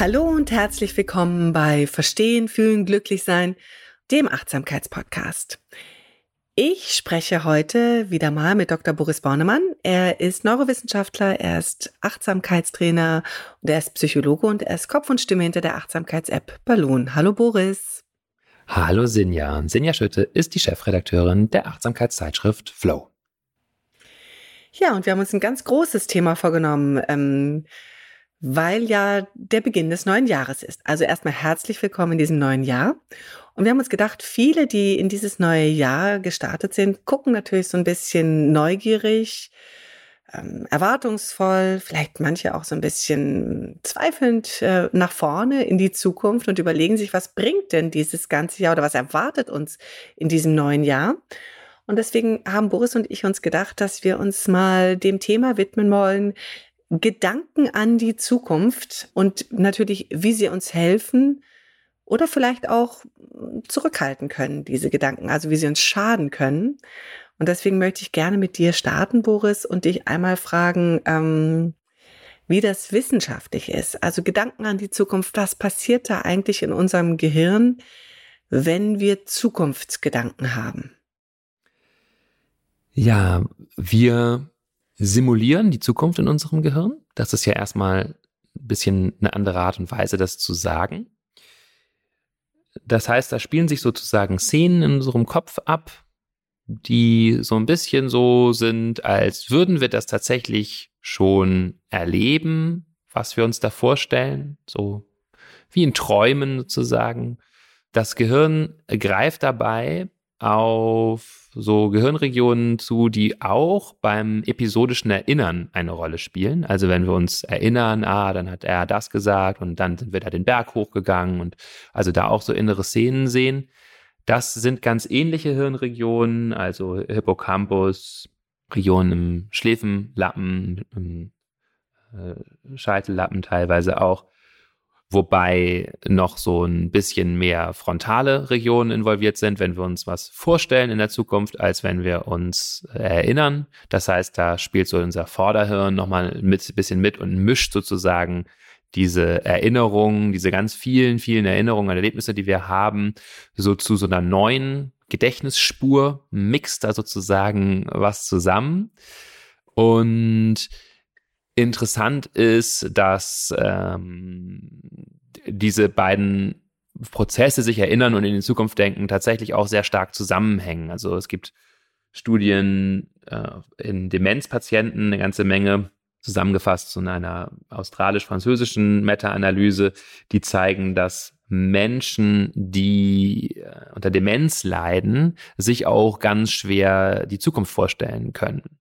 Hallo und herzlich willkommen bei Verstehen, Fühlen, Glücklichsein, dem Achtsamkeitspodcast. Ich spreche heute wieder mal mit Dr. Boris Bornemann. Er ist Neurowissenschaftler, er ist Achtsamkeitstrainer und er ist Psychologe und er ist Kopf und Stimme hinter der Achtsamkeits-App Balloon. Hallo Boris. Hallo Sinja. Sinja Schütte ist die Chefredakteurin der Achtsamkeitszeitschrift Flow. Ja, und wir haben uns ein ganz großes Thema vorgenommen. Ähm, weil ja der Beginn des neuen Jahres ist. Also erstmal herzlich willkommen in diesem neuen Jahr. Und wir haben uns gedacht, viele, die in dieses neue Jahr gestartet sind, gucken natürlich so ein bisschen neugierig, ähm, erwartungsvoll, vielleicht manche auch so ein bisschen zweifelnd äh, nach vorne in die Zukunft und überlegen sich, was bringt denn dieses ganze Jahr oder was erwartet uns in diesem neuen Jahr? Und deswegen haben Boris und ich uns gedacht, dass wir uns mal dem Thema widmen wollen, Gedanken an die Zukunft und natürlich, wie sie uns helfen oder vielleicht auch zurückhalten können, diese Gedanken, also wie sie uns schaden können. Und deswegen möchte ich gerne mit dir starten, Boris, und dich einmal fragen, ähm, wie das wissenschaftlich ist. Also Gedanken an die Zukunft, was passiert da eigentlich in unserem Gehirn, wenn wir Zukunftsgedanken haben? Ja, wir simulieren die Zukunft in unserem Gehirn. Das ist ja erstmal ein bisschen eine andere Art und Weise, das zu sagen. Das heißt, da spielen sich sozusagen Szenen in unserem Kopf ab, die so ein bisschen so sind, als würden wir das tatsächlich schon erleben, was wir uns da vorstellen, so wie in Träumen sozusagen. Das Gehirn greift dabei auf so Gehirnregionen zu, die auch beim episodischen Erinnern eine Rolle spielen. Also wenn wir uns erinnern, ah, dann hat er das gesagt und dann sind wir da den Berg hochgegangen und also da auch so innere Szenen sehen. Das sind ganz ähnliche Hirnregionen, also Hippocampus, Regionen im Schläfenlappen, im äh, Scheitellappen teilweise auch wobei noch so ein bisschen mehr frontale Regionen involviert sind, wenn wir uns was vorstellen in der Zukunft, als wenn wir uns erinnern. Das heißt, da spielt so unser Vorderhirn nochmal mit bisschen mit und mischt sozusagen diese Erinnerungen, diese ganz vielen, vielen Erinnerungen und Erlebnisse, die wir haben, so zu so einer neuen Gedächtnisspur, mixt da sozusagen was zusammen. Und Interessant ist, dass ähm, diese beiden Prozesse sich erinnern und in die Zukunft denken tatsächlich auch sehr stark zusammenhängen. Also es gibt Studien äh, in Demenzpatienten, eine ganze Menge, zusammengefasst in einer australisch-französischen Meta-Analyse, die zeigen, dass Menschen, die äh, unter Demenz leiden, sich auch ganz schwer die Zukunft vorstellen können.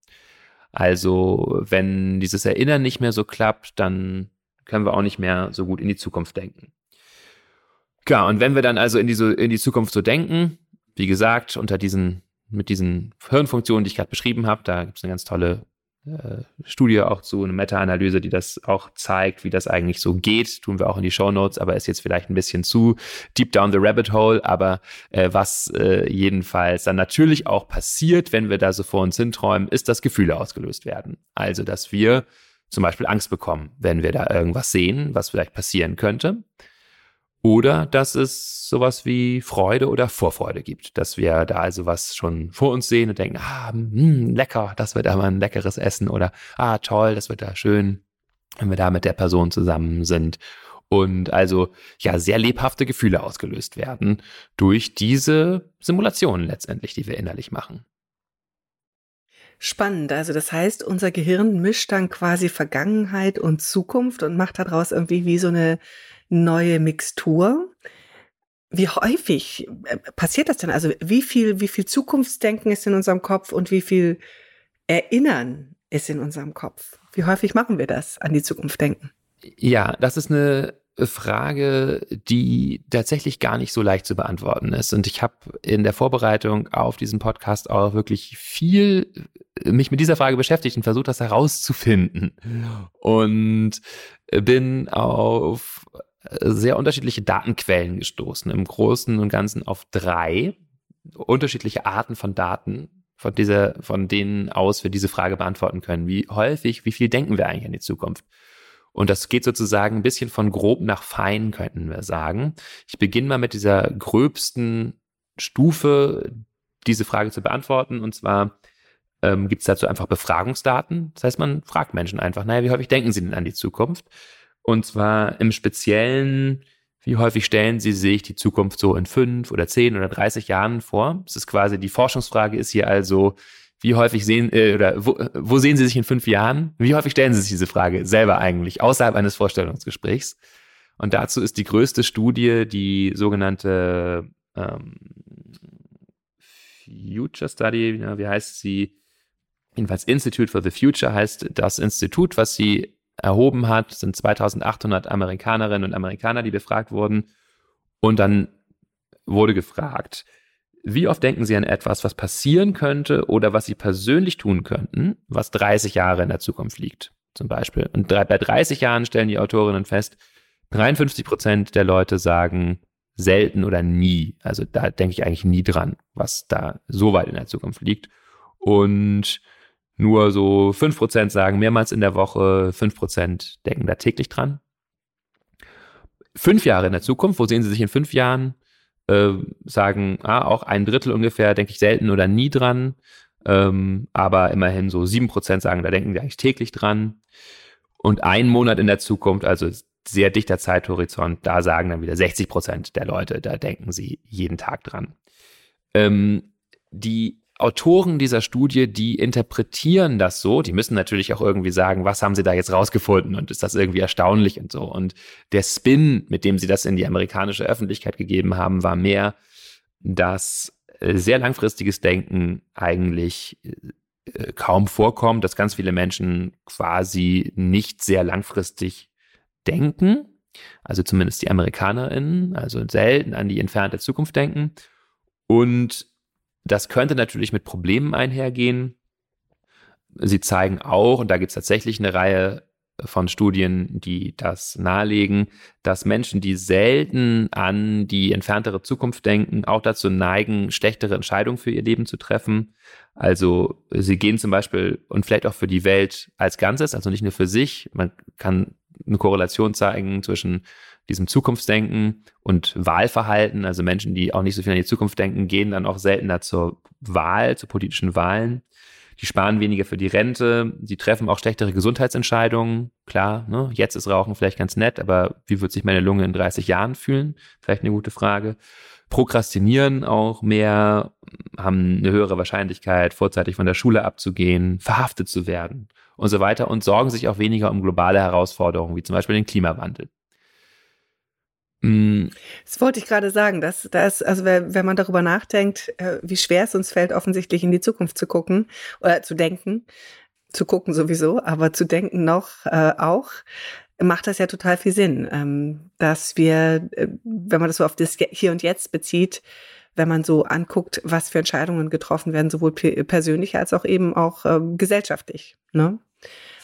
Also wenn dieses Erinnern nicht mehr so klappt, dann können wir auch nicht mehr so gut in die Zukunft denken. Klar, und wenn wir dann also in, diese, in die Zukunft so denken, wie gesagt, unter diesen, mit diesen Hirnfunktionen, die ich gerade beschrieben habe, da gibt es eine ganz tolle Studie auch zu, eine Meta-Analyse, die das auch zeigt, wie das eigentlich so geht, tun wir auch in die Show Notes, aber ist jetzt vielleicht ein bisschen zu deep down the rabbit hole, aber äh, was äh, jedenfalls dann natürlich auch passiert, wenn wir da so vor uns hinträumen, ist, dass Gefühle ausgelöst werden. Also, dass wir zum Beispiel Angst bekommen, wenn wir da irgendwas sehen, was vielleicht passieren könnte. Oder dass es sowas wie Freude oder Vorfreude gibt, dass wir da also was schon vor uns sehen und denken, ah, mh, hm, lecker, das wird aber ein leckeres Essen oder ah, toll, das wird da schön, wenn wir da mit der Person zusammen sind. Und also ja, sehr lebhafte Gefühle ausgelöst werden durch diese Simulationen letztendlich, die wir innerlich machen. Spannend. Also das heißt, unser Gehirn mischt dann quasi Vergangenheit und Zukunft und macht daraus irgendwie wie so eine neue Mixtur. Wie häufig äh, passiert das denn? Also wie viel, wie viel Zukunftsdenken ist in unserem Kopf und wie viel Erinnern ist in unserem Kopf? Wie häufig machen wir das, an die Zukunft denken? Ja, das ist eine Frage, die tatsächlich gar nicht so leicht zu beantworten ist. Und ich habe in der Vorbereitung auf diesen Podcast auch wirklich viel äh, mich mit dieser Frage beschäftigt und versucht, das herauszufinden. Und bin auf sehr unterschiedliche Datenquellen gestoßen. Im Großen und Ganzen auf drei unterschiedliche Arten von Daten, von dieser, von denen aus wir diese Frage beantworten können. Wie häufig, wie viel denken wir eigentlich an die Zukunft? Und das geht sozusagen ein bisschen von grob nach fein, könnten wir sagen. Ich beginne mal mit dieser gröbsten Stufe, diese Frage zu beantworten. Und zwar ähm, gibt es dazu einfach Befragungsdaten. Das heißt, man fragt Menschen einfach, naja, wie häufig denken sie denn an die Zukunft? Und zwar im Speziellen, wie häufig stellen Sie sich die Zukunft so in fünf oder zehn oder 30 Jahren vor? Das ist quasi die Forschungsfrage ist hier also, wie häufig sehen äh, oder wo, wo sehen Sie sich in fünf Jahren? Wie häufig stellen Sie sich diese Frage selber eigentlich außerhalb eines Vorstellungsgesprächs? Und dazu ist die größte Studie die sogenannte ähm, Future Study, wie heißt sie? Jedenfalls Institute for the Future heißt das Institut, was sie erhoben hat, sind 2800 Amerikanerinnen und Amerikaner, die befragt wurden. Und dann wurde gefragt, wie oft denken Sie an etwas, was passieren könnte oder was Sie persönlich tun könnten, was 30 Jahre in der Zukunft liegt, zum Beispiel. Und bei 30 Jahren stellen die Autorinnen fest, 53 Prozent der Leute sagen selten oder nie. Also da denke ich eigentlich nie dran, was da so weit in der Zukunft liegt. Und nur so 5% sagen mehrmals in der Woche, 5% denken da täglich dran. Fünf Jahre in der Zukunft, wo sehen Sie sich in fünf Jahren? Äh, sagen, ah, auch ein Drittel ungefähr, denke ich selten oder nie dran. Ähm, aber immerhin so 7% sagen, da denken wir eigentlich täglich dran. Und ein Monat in der Zukunft, also sehr dichter Zeithorizont, da sagen dann wieder 60% der Leute, da denken sie jeden Tag dran. Ähm, die Autoren dieser Studie, die interpretieren das so, die müssen natürlich auch irgendwie sagen, was haben sie da jetzt rausgefunden und ist das irgendwie erstaunlich und so. Und der Spin, mit dem sie das in die amerikanische Öffentlichkeit gegeben haben, war mehr, dass äh, sehr langfristiges Denken eigentlich äh, kaum vorkommt, dass ganz viele Menschen quasi nicht sehr langfristig denken, also zumindest die AmerikanerInnen, also selten an die entfernte Zukunft denken. Und das könnte natürlich mit Problemen einhergehen. Sie zeigen auch, und da gibt es tatsächlich eine Reihe von Studien, die das nahelegen, dass Menschen, die selten an die entferntere Zukunft denken, auch dazu neigen, schlechtere Entscheidungen für ihr Leben zu treffen. Also sie gehen zum Beispiel und vielleicht auch für die Welt als Ganzes, also nicht nur für sich. Man kann eine Korrelation zeigen zwischen diesem Zukunftsdenken und Wahlverhalten, also Menschen, die auch nicht so viel an die Zukunft denken, gehen dann auch seltener zur Wahl, zu politischen Wahlen. Die sparen weniger für die Rente, die treffen auch schlechtere Gesundheitsentscheidungen. Klar, ne, jetzt ist Rauchen vielleicht ganz nett, aber wie wird sich meine Lunge in 30 Jahren fühlen? Vielleicht eine gute Frage. Prokrastinieren auch mehr, haben eine höhere Wahrscheinlichkeit, vorzeitig von der Schule abzugehen, verhaftet zu werden und so weiter und sorgen sich auch weniger um globale Herausforderungen, wie zum Beispiel den Klimawandel. Mm. Das wollte ich gerade sagen, dass das, also wenn man darüber nachdenkt, äh, wie schwer es uns fällt, offensichtlich in die Zukunft zu gucken oder zu denken, zu gucken sowieso, aber zu denken noch äh, auch, macht das ja total viel Sinn, ähm, dass wir, äh, wenn man das so auf das Hier und Jetzt bezieht, wenn man so anguckt, was für Entscheidungen getroffen werden, sowohl persönlich als auch eben auch ähm, gesellschaftlich. Ne?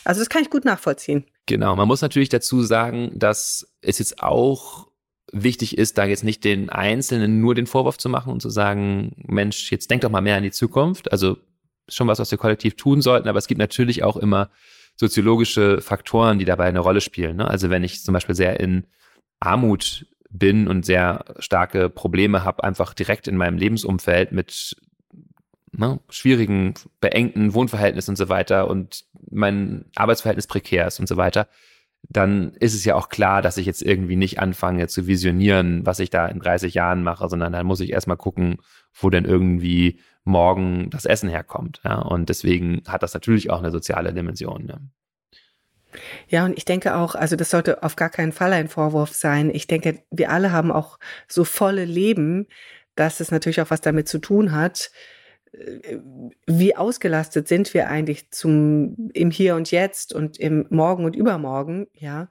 Also das kann ich gut nachvollziehen. Genau, man muss natürlich dazu sagen, dass es jetzt auch wichtig ist, da jetzt nicht den Einzelnen nur den Vorwurf zu machen und zu sagen, Mensch, jetzt denk doch mal mehr an die Zukunft. Also schon was, was wir kollektiv tun sollten, aber es gibt natürlich auch immer soziologische Faktoren, die dabei eine Rolle spielen. Ne? Also wenn ich zum Beispiel sehr in Armut bin und sehr starke Probleme habe, einfach direkt in meinem Lebensumfeld mit ne, schwierigen, beengten Wohnverhältnissen und so weiter und mein Arbeitsverhältnis prekär ist und so weiter, dann ist es ja auch klar, dass ich jetzt irgendwie nicht anfange zu visionieren, was ich da in 30 Jahren mache, sondern dann muss ich erstmal gucken, wo denn irgendwie morgen das Essen herkommt. Ja? Und deswegen hat das natürlich auch eine soziale Dimension. Ja. Ja, und ich denke auch, also das sollte auf gar keinen Fall ein Vorwurf sein. Ich denke, wir alle haben auch so volle Leben, dass es natürlich auch was damit zu tun hat, wie ausgelastet sind wir eigentlich zum im Hier und Jetzt und im Morgen und Übermorgen, ja,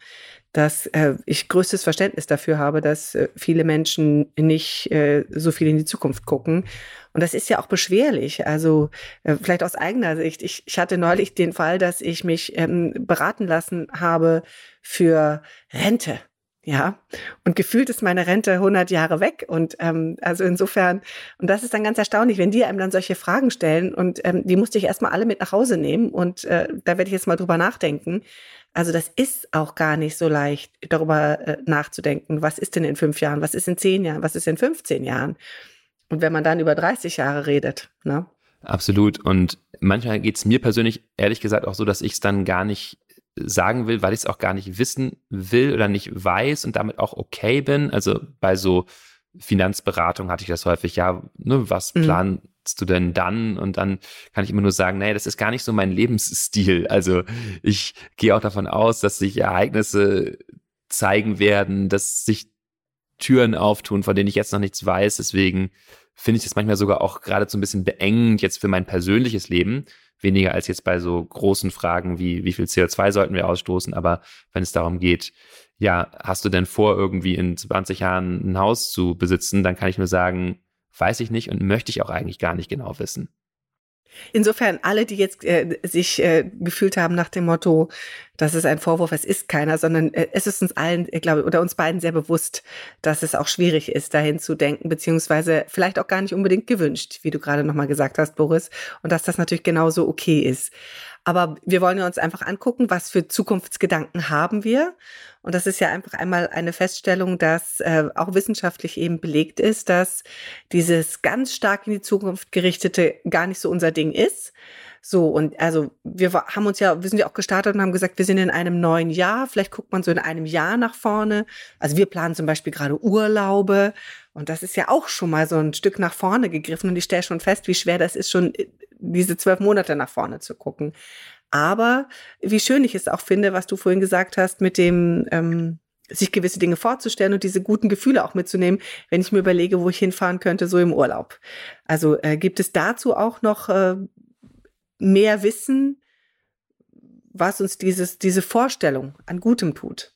dass äh, ich größtes Verständnis dafür habe, dass äh, viele Menschen nicht äh, so viel in die Zukunft gucken. Und das ist ja auch beschwerlich. Also äh, vielleicht aus eigener Sicht. Ich, ich hatte neulich den Fall, dass ich mich ähm, beraten lassen habe für Rente. Ja, und gefühlt ist meine Rente 100 Jahre weg. Und ähm, also insofern, und das ist dann ganz erstaunlich, wenn die einem dann solche Fragen stellen. Und ähm, die musste ich erstmal alle mit nach Hause nehmen. Und äh, da werde ich jetzt mal drüber nachdenken. Also das ist auch gar nicht so leicht, darüber äh, nachzudenken. Was ist denn in fünf Jahren? Was ist in zehn Jahren? Was ist in 15 Jahren? Und wenn man dann über 30 Jahre redet, ne? Absolut. Und manchmal geht es mir persönlich ehrlich gesagt auch so, dass ich es dann gar nicht sagen will, weil ich es auch gar nicht wissen will oder nicht weiß und damit auch okay bin. Also bei so Finanzberatung hatte ich das häufig, ja, ne, was mhm. planst du denn dann? Und dann kann ich immer nur sagen, nee, das ist gar nicht so mein Lebensstil. Also ich gehe auch davon aus, dass sich Ereignisse zeigen werden, dass sich Türen auftun, von denen ich jetzt noch nichts weiß. Deswegen finde ich das manchmal sogar auch gerade so ein bisschen beengend jetzt für mein persönliches Leben weniger als jetzt bei so großen Fragen wie, wie viel CO2 sollten wir ausstoßen. Aber wenn es darum geht, ja, hast du denn vor, irgendwie in 20 Jahren ein Haus zu besitzen, dann kann ich nur sagen, weiß ich nicht und möchte ich auch eigentlich gar nicht genau wissen. Insofern alle, die jetzt äh, sich äh, gefühlt haben nach dem Motto, das ist ein Vorwurf, es ist keiner, sondern äh, es ist uns allen, ich glaube, oder uns beiden sehr bewusst, dass es auch schwierig ist, dahin zu denken, beziehungsweise vielleicht auch gar nicht unbedingt gewünscht, wie du gerade nochmal gesagt hast, Boris, und dass das natürlich genauso okay ist. Aber wir wollen uns einfach angucken, was für Zukunftsgedanken haben wir. Und das ist ja einfach einmal eine Feststellung, dass äh, auch wissenschaftlich eben belegt ist, dass dieses ganz stark in die Zukunft gerichtete gar nicht so unser Ding ist. So, und also wir haben uns ja, wir sind ja auch gestartet und haben gesagt, wir sind in einem neuen Jahr. Vielleicht guckt man so in einem Jahr nach vorne. Also wir planen zum Beispiel gerade Urlaube. Und das ist ja auch schon mal so ein Stück nach vorne gegriffen. Und ich stelle schon fest, wie schwer das ist, schon diese zwölf Monate nach vorne zu gucken. Aber wie schön ich es auch finde, was du vorhin gesagt hast, mit dem ähm, sich gewisse Dinge vorzustellen und diese guten Gefühle auch mitzunehmen, wenn ich mir überlege, wo ich hinfahren könnte, so im Urlaub. Also äh, gibt es dazu auch noch äh, mehr Wissen, was uns dieses, diese Vorstellung an Gutem tut?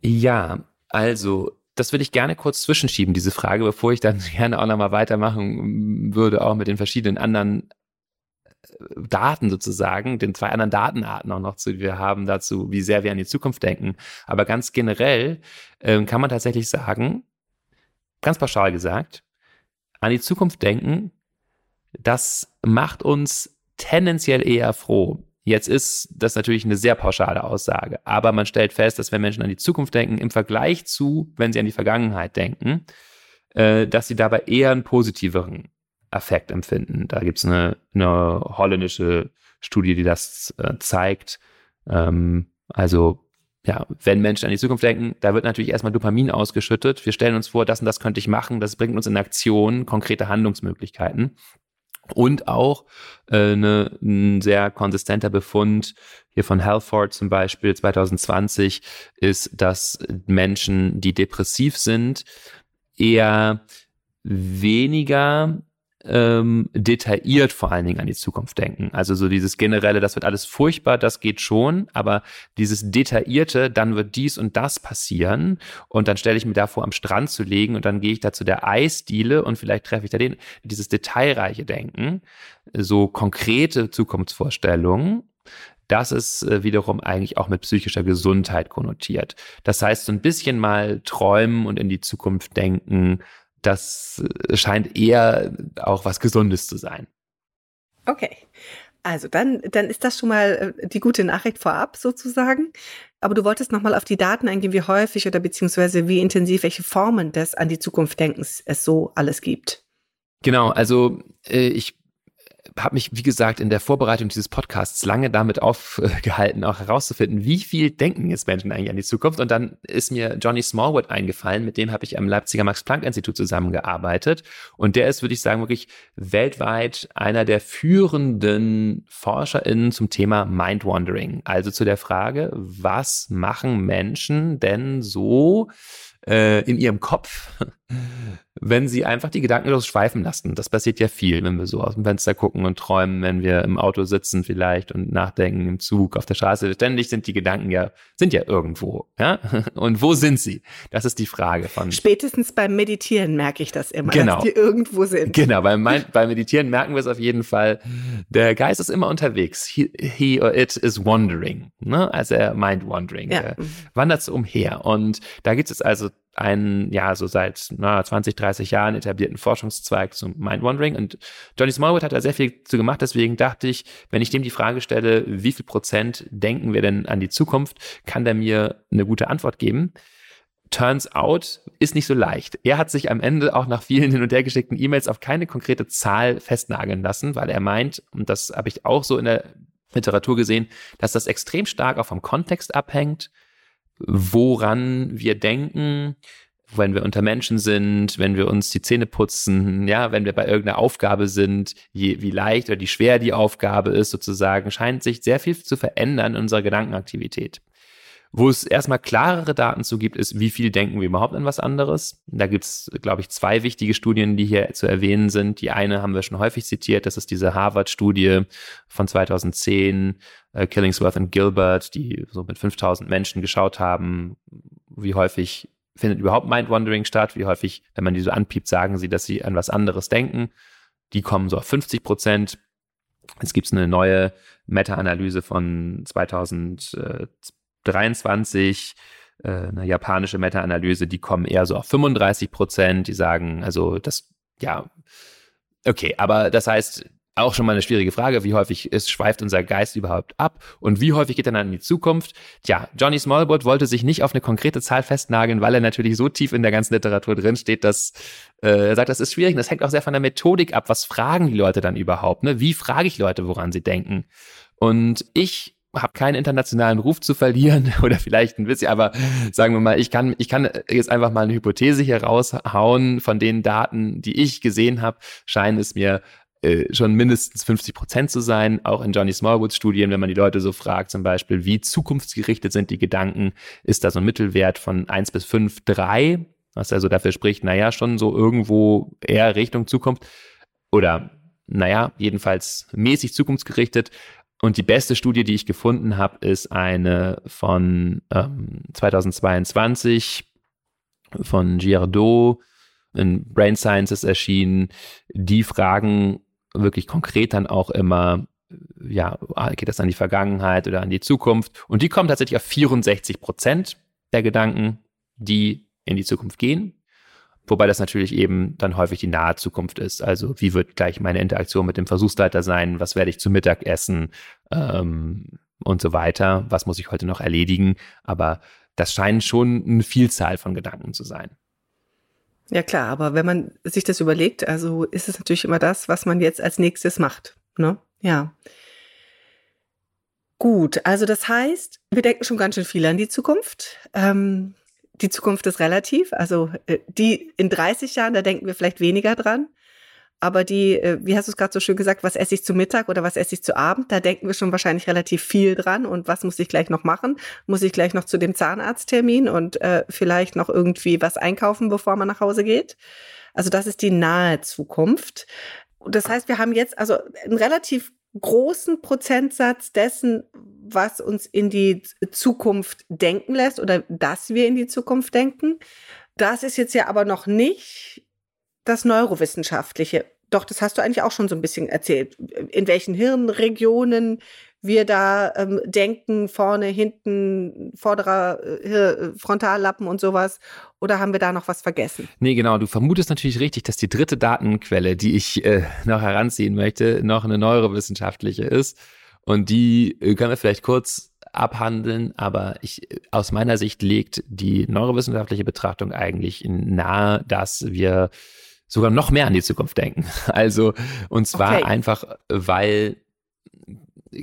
Ja, also das würde ich gerne kurz zwischenschieben, diese Frage, bevor ich dann gerne auch nochmal weitermachen würde, auch mit den verschiedenen anderen äh, Daten sozusagen, den zwei anderen Datenarten auch noch, die wir haben dazu, wie sehr wir an die Zukunft denken. Aber ganz generell äh, kann man tatsächlich sagen, ganz pauschal gesagt, an die Zukunft denken, das macht uns tendenziell eher froh. Jetzt ist das natürlich eine sehr pauschale Aussage, aber man stellt fest, dass wenn Menschen an die Zukunft denken, im Vergleich zu, wenn sie an die Vergangenheit denken, äh, dass sie dabei eher einen positiveren Effekt empfinden. Da gibt es eine, eine, holländische Studie, die das äh, zeigt. Ähm, also ja, wenn Menschen an die Zukunft denken, da wird natürlich erstmal Dopamin ausgeschüttet. Wir stellen uns vor, das und das könnte ich machen. Das bringt uns in Aktion konkrete Handlungsmöglichkeiten. Und auch äh, ne, ein sehr konsistenter Befund hier von Halford zum Beispiel. 2020 ist, dass Menschen, die depressiv sind, eher weniger ähm, detailliert vor allen Dingen an die Zukunft denken. Also so dieses generelle, das wird alles furchtbar, das geht schon, aber dieses detaillierte, dann wird dies und das passieren und dann stelle ich mir davor, am Strand zu legen und dann gehe ich da zu der Eisdiele und vielleicht treffe ich da den, dieses detailreiche Denken, so konkrete Zukunftsvorstellungen, das ist äh, wiederum eigentlich auch mit psychischer Gesundheit konnotiert. Das heißt, so ein bisschen mal träumen und in die Zukunft denken, das scheint eher auch was Gesundes zu sein. Okay. Also dann, dann ist das schon mal äh, die gute Nachricht vorab sozusagen. Aber du wolltest nochmal auf die Daten eingehen, wie häufig oder beziehungsweise wie intensiv, welche Formen des an die Zukunft Denkens es so alles gibt. Genau, also äh, ich habe mich, wie gesagt, in der Vorbereitung dieses Podcasts lange damit aufgehalten, auch herauszufinden, wie viel denken jetzt Menschen eigentlich an die Zukunft. Und dann ist mir Johnny Smallwood eingefallen, mit dem habe ich am Leipziger Max-Planck-Institut zusammengearbeitet. Und der ist, würde ich sagen, wirklich weltweit einer der führenden ForscherInnen zum Thema Mind-Wandering. Also zu der Frage, was machen Menschen denn so äh, in ihrem Kopf, wenn sie einfach die Gedanken los schweifen lassen. Das passiert ja viel, wenn wir so aus dem Fenster gucken und träumen, wenn wir im Auto sitzen vielleicht und nachdenken im Zug, auf der Straße. Ständig sind die Gedanken ja, sind ja irgendwo, ja? Und wo sind sie? Das ist die Frage von. Spätestens beim Meditieren merke ich das immer, genau. dass die irgendwo sind. Genau, beim, beim Meditieren merken wir es auf jeden Fall. Der Geist ist immer unterwegs. He, he or it is wandering, ne? Also er mind wandering. Ja. wandert so umher. Und da gibt es also einen, ja, so seit na, 20, 30 Jahren etablierten Forschungszweig zum Mind-Wandering. Und Johnny Smallwood hat da sehr viel zu gemacht. Deswegen dachte ich, wenn ich dem die Frage stelle, wie viel Prozent denken wir denn an die Zukunft, kann der mir eine gute Antwort geben. Turns out ist nicht so leicht. Er hat sich am Ende auch nach vielen hin und her geschickten E-Mails auf keine konkrete Zahl festnageln lassen, weil er meint, und das habe ich auch so in der Literatur gesehen, dass das extrem stark auch vom Kontext abhängt, woran wir denken, wenn wir unter Menschen sind, wenn wir uns die Zähne putzen, ja, wenn wir bei irgendeiner Aufgabe sind, je, wie leicht oder wie schwer die Aufgabe ist, sozusagen, scheint sich sehr viel zu verändern in unserer Gedankenaktivität. Wo es erstmal klarere Daten zu gibt, ist, wie viel denken wir überhaupt an was anderes. Da gibt es, glaube ich, zwei wichtige Studien, die hier zu erwähnen sind. Die eine haben wir schon häufig zitiert, das ist diese Harvard-Studie von 2010, äh, Killingsworth und Gilbert, die so mit 5000 Menschen geschaut haben, wie häufig findet überhaupt Mind-Wandering statt, wie häufig, wenn man die so anpiept, sagen sie, dass sie an was anderes denken. Die kommen so auf 50 Prozent. Jetzt gibt es eine neue Meta-Analyse von 2023, äh, eine japanische Meta-Analyse, die kommen eher so auf 35 Prozent. Die sagen, also das, ja, okay, aber das heißt, auch schon mal eine schwierige Frage, wie häufig ist, schweift unser Geist überhaupt ab und wie häufig geht er dann in die Zukunft? Tja, Johnny Smallwood wollte sich nicht auf eine konkrete Zahl festnageln, weil er natürlich so tief in der ganzen Literatur drinsteht, dass äh, er sagt, das ist schwierig und das hängt auch sehr von der Methodik ab. Was fragen die Leute dann überhaupt? Ne? Wie frage ich Leute, woran sie denken? Und ich habe keinen internationalen Ruf zu verlieren oder vielleicht ein bisschen, aber sagen wir mal, ich kann, ich kann jetzt einfach mal eine Hypothese hier raushauen. Von den Daten, die ich gesehen habe, scheinen es mir äh, schon mindestens 50 Prozent zu sein. Auch in Johnny Smallwoods Studien, wenn man die Leute so fragt, zum Beispiel, wie zukunftsgerichtet sind die Gedanken, ist da so ein Mittelwert von 1 bis 5, 3, was also dafür spricht, naja, schon so irgendwo eher Richtung Zukunft oder naja, jedenfalls mäßig zukunftsgerichtet. Und die beste Studie, die ich gefunden habe, ist eine von ähm, 2022 von Girardot in Brain Sciences erschienen. Die fragen wirklich konkret dann auch immer, ja, geht das an die Vergangenheit oder an die Zukunft? Und die kommen tatsächlich auf 64 Prozent der Gedanken, die in die Zukunft gehen. Wobei das natürlich eben dann häufig die nahe Zukunft ist. Also wie wird gleich meine Interaktion mit dem Versuchsleiter sein? Was werde ich zu Mittag essen? Ähm, und so weiter. Was muss ich heute noch erledigen? Aber das scheinen schon eine Vielzahl von Gedanken zu sein. Ja klar, aber wenn man sich das überlegt, also ist es natürlich immer das, was man jetzt als nächstes macht. Ne? Ja. Gut, also das heißt, wir denken schon ganz schön viel an die Zukunft. Ähm, die Zukunft ist relativ. Also äh, die in 30 Jahren, da denken wir vielleicht weniger dran. Aber die, äh, wie hast du es gerade so schön gesagt, was esse ich zu Mittag oder was esse ich zu Abend, da denken wir schon wahrscheinlich relativ viel dran. Und was muss ich gleich noch machen? Muss ich gleich noch zu dem Zahnarzttermin und äh, vielleicht noch irgendwie was einkaufen, bevor man nach Hause geht? Also das ist die nahe Zukunft. Das heißt, wir haben jetzt also einen relativ großen Prozentsatz dessen, was uns in die Zukunft denken lässt oder dass wir in die Zukunft denken. Das ist jetzt ja aber noch nicht das Neurowissenschaftliche. Doch, das hast du eigentlich auch schon so ein bisschen erzählt. In welchen Hirnregionen wir da ähm, denken, vorne, hinten, vorderer äh, Frontallappen und sowas. Oder haben wir da noch was vergessen? Nee, genau. Du vermutest natürlich richtig, dass die dritte Datenquelle, die ich äh, noch heranziehen möchte, noch eine neurowissenschaftliche ist. Und die äh, können wir vielleicht kurz abhandeln, aber ich, aus meiner Sicht legt die neurowissenschaftliche Betrachtung eigentlich nahe, dass wir sogar noch mehr an die Zukunft denken. Also, und zwar okay. einfach, weil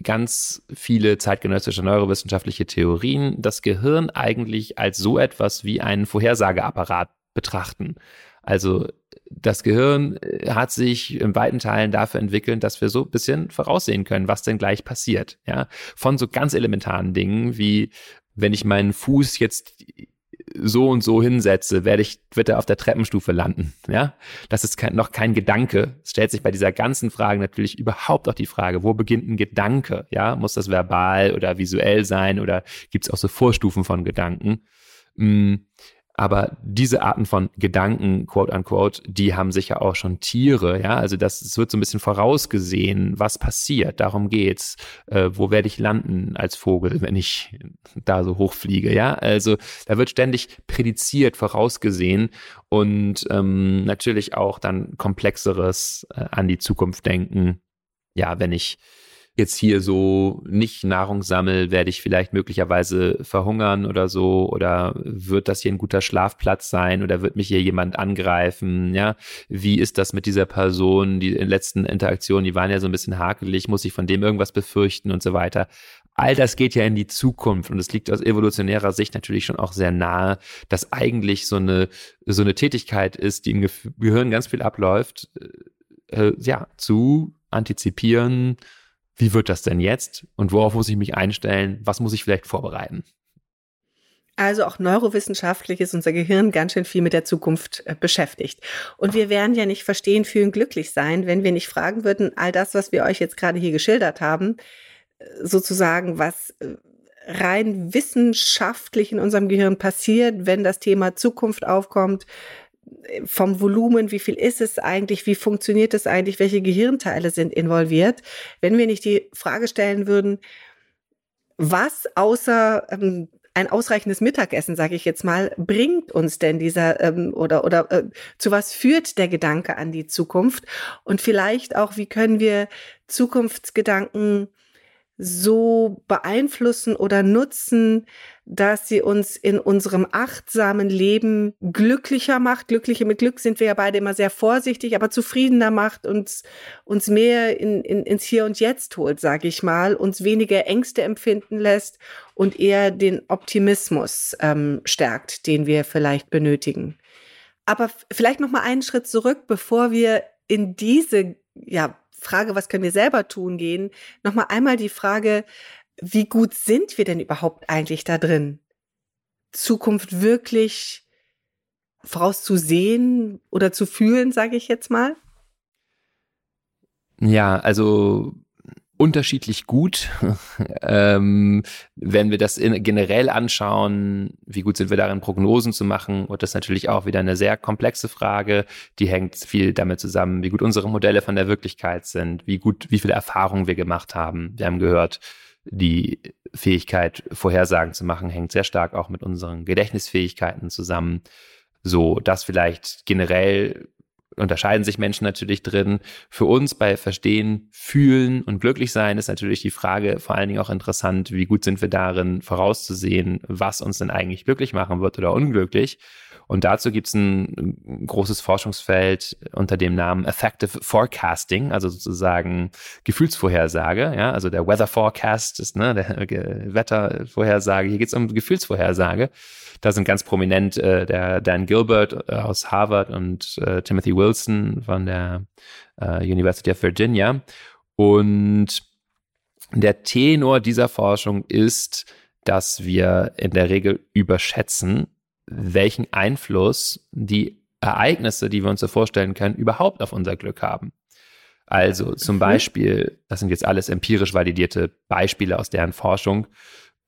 ganz viele zeitgenössische neurowissenschaftliche Theorien das Gehirn eigentlich als so etwas wie einen Vorhersageapparat betrachten. Also das Gehirn äh, hat sich in weiten Teilen dafür entwickelt, dass wir so ein bisschen voraussehen können, was denn gleich passiert. Ja, von so ganz elementaren Dingen wie wenn ich meinen Fuß jetzt so und so hinsetze, werde ich, wird er auf der Treppenstufe landen. Ja, das ist kein, noch kein Gedanke. Es stellt sich bei dieser ganzen Frage natürlich überhaupt auch die Frage, wo beginnt ein Gedanke? Ja, muss das verbal oder visuell sein oder gibt es auch so Vorstufen von Gedanken? Aber diese Arten von Gedanken, quote unquote, die haben sicher auch schon Tiere, ja. Also das, das wird so ein bisschen vorausgesehen, was passiert. Darum geht's. Äh, wo werde ich landen als Vogel, wenn ich da so hochfliege, ja? Also da wird ständig prädiziert, vorausgesehen und ähm, natürlich auch dann komplexeres äh, an die Zukunft denken. Ja, wenn ich jetzt hier so nicht Nahrung sammel, werde ich vielleicht möglicherweise verhungern oder so oder wird das hier ein guter Schlafplatz sein oder wird mich hier jemand angreifen, ja? Wie ist das mit dieser Person? Die letzten Interaktionen, die waren ja so ein bisschen hakelig, muss ich von dem irgendwas befürchten und so weiter. All das geht ja in die Zukunft und es liegt aus evolutionärer Sicht natürlich schon auch sehr nahe, dass eigentlich so eine, so eine Tätigkeit ist, die im Gehirn ganz viel abläuft, äh, ja, zu antizipieren, wie wird das denn jetzt und worauf muss ich mich einstellen? Was muss ich vielleicht vorbereiten? Also auch neurowissenschaftlich ist unser Gehirn ganz schön viel mit der Zukunft äh, beschäftigt. Und wir werden ja nicht verstehen, fühlen, glücklich sein, wenn wir nicht fragen würden, all das, was wir euch jetzt gerade hier geschildert haben, äh, sozusagen, was äh, rein wissenschaftlich in unserem Gehirn passiert, wenn das Thema Zukunft aufkommt, vom Volumen, wie viel ist es eigentlich, wie funktioniert es eigentlich, welche Gehirnteile sind involviert, wenn wir nicht die Frage stellen würden, was außer ähm, ein ausreichendes Mittagessen, sage ich jetzt mal, bringt uns denn dieser ähm, oder oder äh, zu was führt der Gedanke an die Zukunft? Und vielleicht auch, wie können wir Zukunftsgedanken so beeinflussen oder nutzen, dass sie uns in unserem achtsamen Leben glücklicher macht. Glückliche mit Glück sind wir ja beide immer sehr vorsichtig, aber zufriedener macht uns uns mehr in, in, ins Hier und Jetzt holt, sage ich mal, uns weniger Ängste empfinden lässt und eher den Optimismus ähm, stärkt, den wir vielleicht benötigen. Aber vielleicht noch mal einen Schritt zurück, bevor wir in diese ja Frage, was können wir selber tun, gehen, nochmal einmal die Frage, wie gut sind wir denn überhaupt eigentlich da drin? Zukunft wirklich vorauszusehen oder zu fühlen, sage ich jetzt mal? Ja, also unterschiedlich gut. ähm, wenn wir das in, generell anschauen, wie gut sind wir darin, Prognosen zu machen, wird das natürlich auch wieder eine sehr komplexe Frage. Die hängt viel damit zusammen, wie gut unsere Modelle von der Wirklichkeit sind, wie gut, wie viele Erfahrungen wir gemacht haben. Wir haben gehört, die Fähigkeit, Vorhersagen zu machen, hängt sehr stark auch mit unseren Gedächtnisfähigkeiten zusammen. So, dass vielleicht generell unterscheiden sich Menschen natürlich drin. Für uns bei Verstehen, Fühlen und Glücklichsein ist natürlich die Frage vor allen Dingen auch interessant, wie gut sind wir darin vorauszusehen, was uns denn eigentlich glücklich machen wird oder unglücklich. Und dazu gibt es ein großes Forschungsfeld unter dem Namen Effective Forecasting, also sozusagen Gefühlsvorhersage. Ja, also der Weather Forecast ist ne, der Wettervorhersage. Hier geht es um Gefühlsvorhersage. Da sind ganz prominent äh, der Dan Gilbert äh, aus Harvard und äh, Timothy Wilson von der äh, University of Virginia. Und der Tenor dieser Forschung ist, dass wir in der Regel überschätzen, welchen Einfluss die Ereignisse, die wir uns so vorstellen können, überhaupt auf unser Glück haben. Also zum mhm. Beispiel, das sind jetzt alles empirisch validierte Beispiele aus deren Forschung,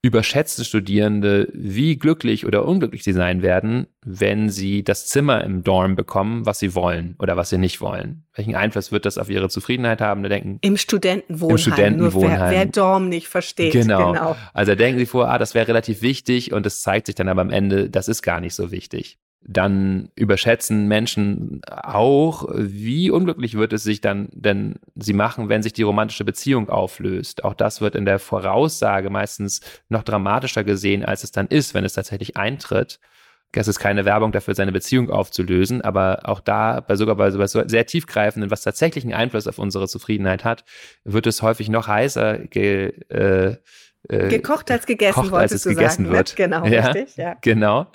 überschätzte Studierende, wie glücklich oder unglücklich sie sein werden, wenn sie das Zimmer im Dorm bekommen, was sie wollen oder was sie nicht wollen. Welchen Einfluss wird das auf ihre Zufriedenheit haben? Da denken im Studentenwohnheim. Im Studentenwohnheim. Wer, wer, Dorm nicht versteht. Genau. genau. Also denken sie vor, ah, das wäre relativ wichtig und es zeigt sich dann aber am Ende, das ist gar nicht so wichtig. Dann überschätzen Menschen auch, wie unglücklich wird es sich dann denn sie machen, wenn sich die romantische Beziehung auflöst. Auch das wird in der Voraussage meistens noch dramatischer gesehen, als es dann ist, wenn es tatsächlich eintritt. Es ist keine Werbung dafür, seine Beziehung aufzulösen, aber auch da, bei sogar bei, so sehr tiefgreifenden, was tatsächlich einen Einfluss auf unsere Zufriedenheit hat, wird es häufig noch heißer ge, äh, äh, gekocht als gegessen, kocht, als es gegessen sagen, ne? wird. Genau, ja, richtig, ja. Genau.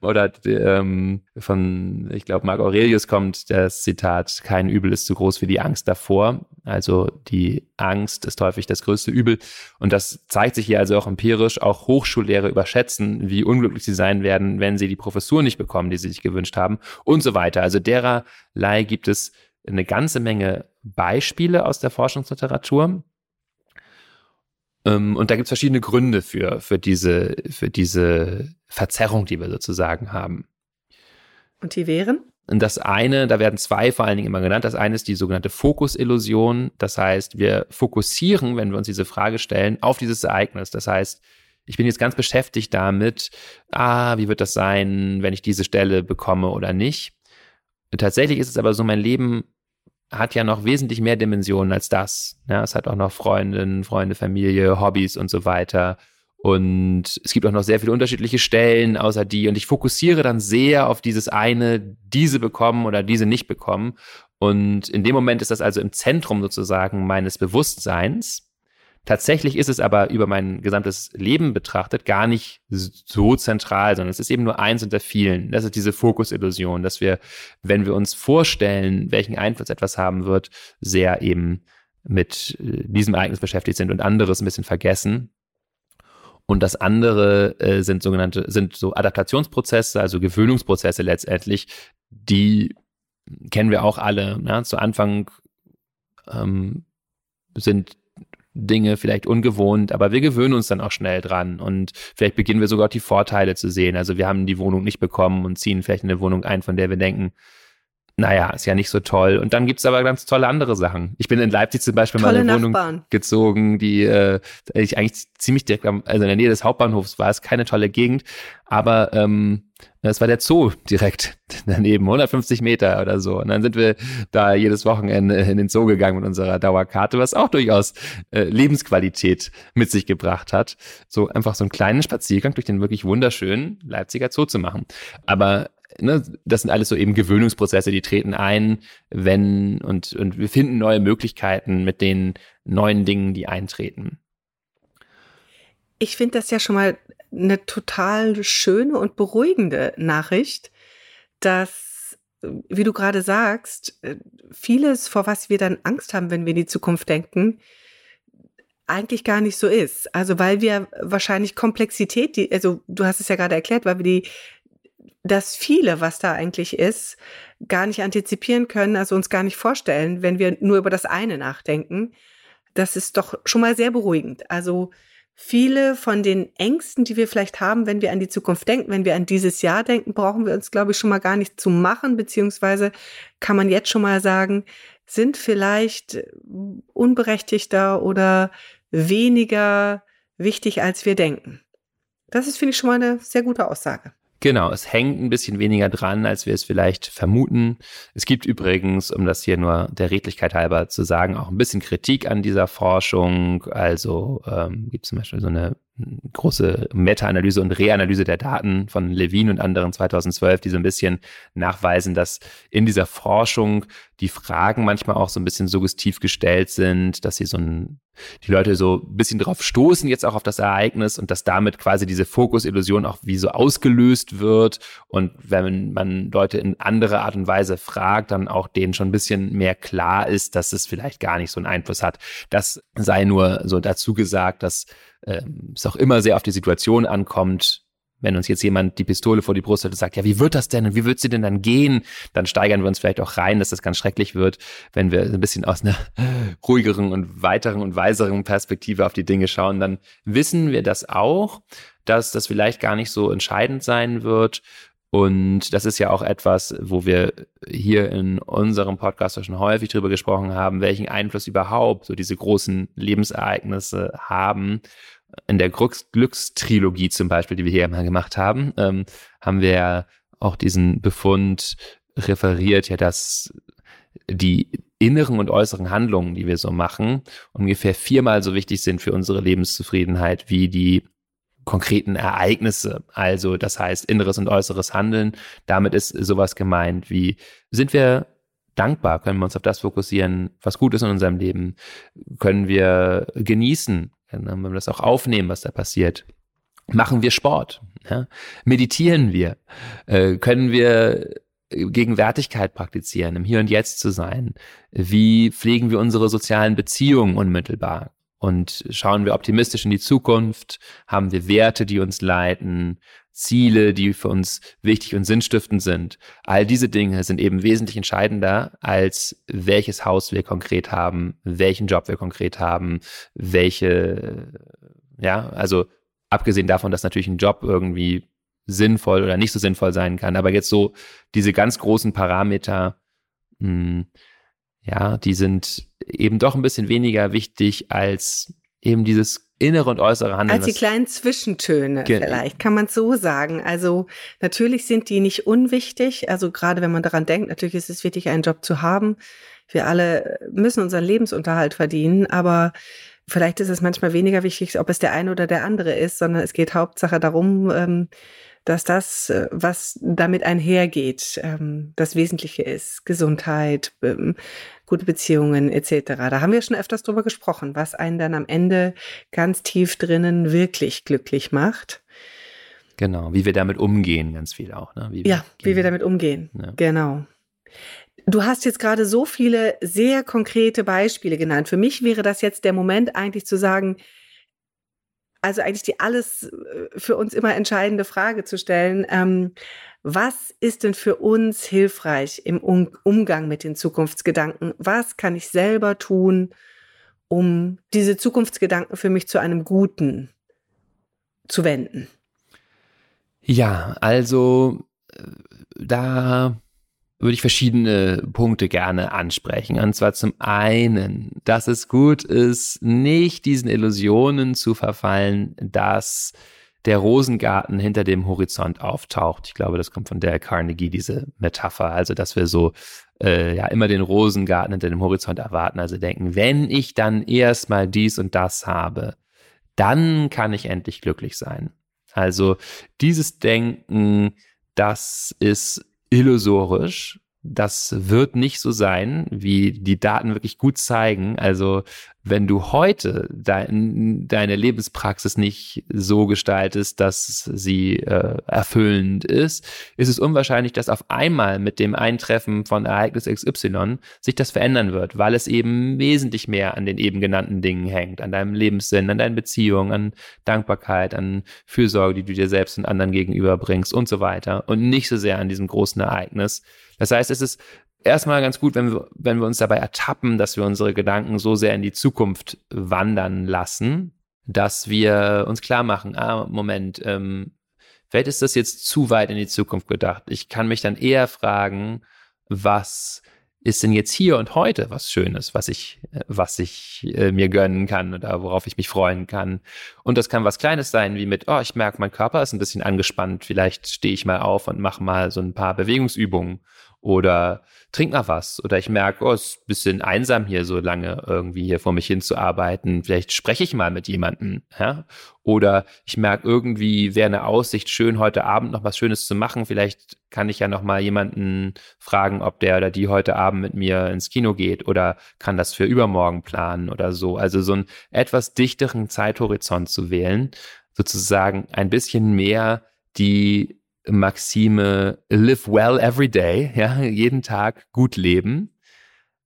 Oder ähm, von, ich glaube, Marc Aurelius kommt das Zitat, kein Übel ist zu groß für die Angst davor. Also die Angst ist häufig das größte Übel. Und das zeigt sich hier also auch empirisch. Auch Hochschullehrer überschätzen, wie unglücklich sie sein werden, wenn sie die Professur nicht bekommen, die sie sich gewünscht haben und so weiter. Also dererlei gibt es eine ganze Menge Beispiele aus der Forschungsliteratur. Ähm, und da gibt es verschiedene Gründe für, für, diese, für diese Verzerrung, die wir sozusagen haben. Und die wären? Und das eine, da werden zwei vor allen Dingen immer genannt. Das eine ist die sogenannte Fokusillusion. Das heißt, wir fokussieren, wenn wir uns diese Frage stellen, auf dieses Ereignis. Das heißt, ich bin jetzt ganz beschäftigt damit, ah, wie wird das sein, wenn ich diese Stelle bekomme oder nicht. Tatsächlich ist es aber so, mein Leben hat ja noch wesentlich mehr Dimensionen als das. Ja, es hat auch noch Freundinnen, Freunde, Familie, Hobbys und so weiter. Und es gibt auch noch sehr viele unterschiedliche Stellen außer die. Und ich fokussiere dann sehr auf dieses eine, diese bekommen oder diese nicht bekommen. Und in dem Moment ist das also im Zentrum sozusagen meines Bewusstseins. Tatsächlich ist es aber über mein gesamtes Leben betrachtet gar nicht so zentral, sondern es ist eben nur eins unter vielen. Das ist diese Fokusillusion, dass wir, wenn wir uns vorstellen, welchen Einfluss etwas haben wird, sehr eben mit äh, diesem Ereignis beschäftigt sind und anderes ein bisschen vergessen. Und das andere äh, sind sogenannte, sind so Adaptationsprozesse, also Gewöhnungsprozesse letztendlich, die kennen wir auch alle. Ja? Zu Anfang ähm, sind Dinge vielleicht ungewohnt, aber wir gewöhnen uns dann auch schnell dran und vielleicht beginnen wir sogar auch die Vorteile zu sehen. Also wir haben die Wohnung nicht bekommen und ziehen vielleicht eine Wohnung ein, von der wir denken, naja, ist ja nicht so toll. Und dann gibt's aber ganz tolle andere Sachen. Ich bin in Leipzig zum Beispiel tolle mal eine Nachbarn. Wohnung gezogen, die äh, ich eigentlich ziemlich direkt am, also in der Nähe des Hauptbahnhofs war. Es ist keine tolle Gegend, aber ähm, es war der Zoo direkt daneben, 150 Meter oder so. Und dann sind wir da jedes Wochenende in den Zoo gegangen mit unserer Dauerkarte, was auch durchaus äh, Lebensqualität mit sich gebracht hat. So einfach so einen kleinen Spaziergang durch den wirklich wunderschönen Leipziger Zoo zu machen. Aber ne, das sind alles so eben Gewöhnungsprozesse, die treten ein, wenn und, und wir finden neue Möglichkeiten mit den neuen Dingen, die eintreten. Ich finde das ja schon mal eine total schöne und beruhigende Nachricht, dass, wie du gerade sagst, vieles, vor was wir dann Angst haben, wenn wir in die Zukunft denken, eigentlich gar nicht so ist. Also weil wir wahrscheinlich Komplexität, die, also du hast es ja gerade erklärt, weil wir die das viele, was da eigentlich ist, gar nicht antizipieren können, also uns gar nicht vorstellen, wenn wir nur über das eine nachdenken. Das ist doch schon mal sehr beruhigend. Also viele von den Ängsten, die wir vielleicht haben, wenn wir an die Zukunft denken, wenn wir an dieses Jahr denken, brauchen wir uns, glaube ich, schon mal gar nicht zu machen, beziehungsweise kann man jetzt schon mal sagen, sind vielleicht unberechtigter oder weniger wichtig, als wir denken. Das ist, finde ich, schon mal eine sehr gute Aussage. Genau, es hängt ein bisschen weniger dran, als wir es vielleicht vermuten. Es gibt übrigens, um das hier nur der Redlichkeit halber zu sagen, auch ein bisschen Kritik an dieser Forschung. Also ähm, gibt es zum Beispiel so eine große Meta-Analyse und Reanalyse der Daten von Levine und anderen 2012, die so ein bisschen nachweisen, dass in dieser Forschung die Fragen manchmal auch so ein bisschen suggestiv gestellt sind, dass sie so ein, die Leute so ein bisschen drauf stoßen jetzt auch auf das Ereignis und dass damit quasi diese Fokusillusion auch wie so ausgelöst wird und wenn man Leute in andere Art und Weise fragt, dann auch denen schon ein bisschen mehr klar ist, dass es vielleicht gar nicht so einen Einfluss hat. Das sei nur so dazu gesagt, dass ähm, es auch immer sehr auf die Situation ankommt. Wenn uns jetzt jemand die Pistole vor die Brust hat und sagt, ja, wie wird das denn und wie wird sie denn dann gehen? Dann steigern wir uns vielleicht auch rein, dass das ganz schrecklich wird, wenn wir ein bisschen aus einer ruhigeren und weiteren und weiseren Perspektive auf die Dinge schauen. Dann wissen wir das auch, dass das vielleicht gar nicht so entscheidend sein wird und das ist ja auch etwas, wo wir hier in unserem Podcast schon häufig drüber gesprochen haben, welchen Einfluss überhaupt so diese großen Lebensereignisse haben. In der Glückstrilogie zum Beispiel, die wir hier mal gemacht haben, ähm, haben wir auch diesen Befund referiert ja, dass die inneren und äußeren Handlungen, die wir so machen, ungefähr viermal so wichtig sind für unsere Lebenszufriedenheit wie die konkreten Ereignisse. Also das heißt inneres und äußeres Handeln. Damit ist sowas gemeint wie, sind wir dankbar? Können wir uns auf das fokussieren, was gut ist in unserem Leben? Können wir genießen? Können wir das auch aufnehmen, was da passiert? Machen wir Sport? Ja? Meditieren wir? Äh, können wir Gegenwärtigkeit praktizieren, im Hier und Jetzt zu sein? Wie pflegen wir unsere sozialen Beziehungen unmittelbar? Und schauen wir optimistisch in die Zukunft? Haben wir Werte, die uns leiten? Ziele, die für uns wichtig und sinnstiftend sind? All diese Dinge sind eben wesentlich entscheidender, als welches Haus wir konkret haben, welchen Job wir konkret haben, welche, ja, also abgesehen davon, dass natürlich ein Job irgendwie sinnvoll oder nicht so sinnvoll sein kann. Aber jetzt so diese ganz großen Parameter, mh, hm, ja, die sind eben doch ein bisschen weniger wichtig als eben dieses innere und äußere Handeln. Als die kleinen Zwischentöne vielleicht, kann man so sagen. Also natürlich sind die nicht unwichtig. Also gerade wenn man daran denkt, natürlich ist es wichtig, einen Job zu haben. Wir alle müssen unseren Lebensunterhalt verdienen, aber vielleicht ist es manchmal weniger wichtig, ob es der eine oder der andere ist, sondern es geht Hauptsache darum, ähm, dass das, äh, was damit einhergeht, ähm, das Wesentliche ist. Gesundheit, ähm, gute Beziehungen etc. Da haben wir schon öfters drüber gesprochen, was einen dann am Ende ganz tief drinnen wirklich glücklich macht. Genau, wie wir damit umgehen, ganz viel auch. Ne? Wie ja, wie wir damit umgehen. Ja. Genau. Du hast jetzt gerade so viele sehr konkrete Beispiele genannt. Für mich wäre das jetzt der Moment eigentlich zu sagen, also eigentlich die alles äh, für uns immer entscheidende Frage zu stellen. Ähm, was ist denn für uns hilfreich im um Umgang mit den Zukunftsgedanken? Was kann ich selber tun, um diese Zukunftsgedanken für mich zu einem Guten zu wenden? Ja, also äh, da würde ich verschiedene Punkte gerne ansprechen. Und zwar zum einen, dass es gut ist, nicht diesen Illusionen zu verfallen, dass der Rosengarten hinter dem Horizont auftaucht. Ich glaube, das kommt von Dale Carnegie, diese Metapher. Also, dass wir so äh, ja immer den Rosengarten hinter dem Horizont erwarten. Also denken, wenn ich dann erstmal dies und das habe, dann kann ich endlich glücklich sein. Also dieses Denken, das ist illusorisch. Das wird nicht so sein, wie die Daten wirklich gut zeigen. Also wenn du heute dein, deine Lebenspraxis nicht so gestaltest, dass sie äh, erfüllend ist, ist es unwahrscheinlich, dass auf einmal mit dem Eintreffen von Ereignis XY sich das verändern wird, weil es eben wesentlich mehr an den eben genannten Dingen hängt, an deinem Lebenssinn, an deinen Beziehungen, an Dankbarkeit, an Fürsorge, die du dir selbst und anderen gegenüberbringst und so weiter und nicht so sehr an diesem großen Ereignis. Das heißt, es ist erstmal ganz gut, wenn wir, wenn wir uns dabei ertappen, dass wir unsere Gedanken so sehr in die Zukunft wandern lassen, dass wir uns klar machen, ah, Moment, ähm, vielleicht ist das jetzt zu weit in die Zukunft gedacht. Ich kann mich dann eher fragen, was ist denn jetzt hier und heute was Schönes, was ich, was ich äh, mir gönnen kann oder worauf ich mich freuen kann. Und das kann was Kleines sein, wie mit, oh, ich merke, mein Körper ist ein bisschen angespannt, vielleicht stehe ich mal auf und mache mal so ein paar Bewegungsübungen oder trink mal was. Oder ich merke, oh, es ist ein bisschen einsam hier so lange irgendwie hier vor mich hinzuarbeiten. Vielleicht spreche ich mal mit jemandem. Ja? Oder ich merke irgendwie, wäre eine Aussicht schön, heute Abend noch was Schönes zu machen. Vielleicht kann ich ja noch mal jemanden fragen, ob der oder die heute Abend mit mir ins Kino geht oder kann das für übermorgen planen oder so. Also so einen etwas dichteren Zeithorizont zu wählen, sozusagen ein bisschen mehr die Maxime live well every day, ja, jeden Tag gut leben,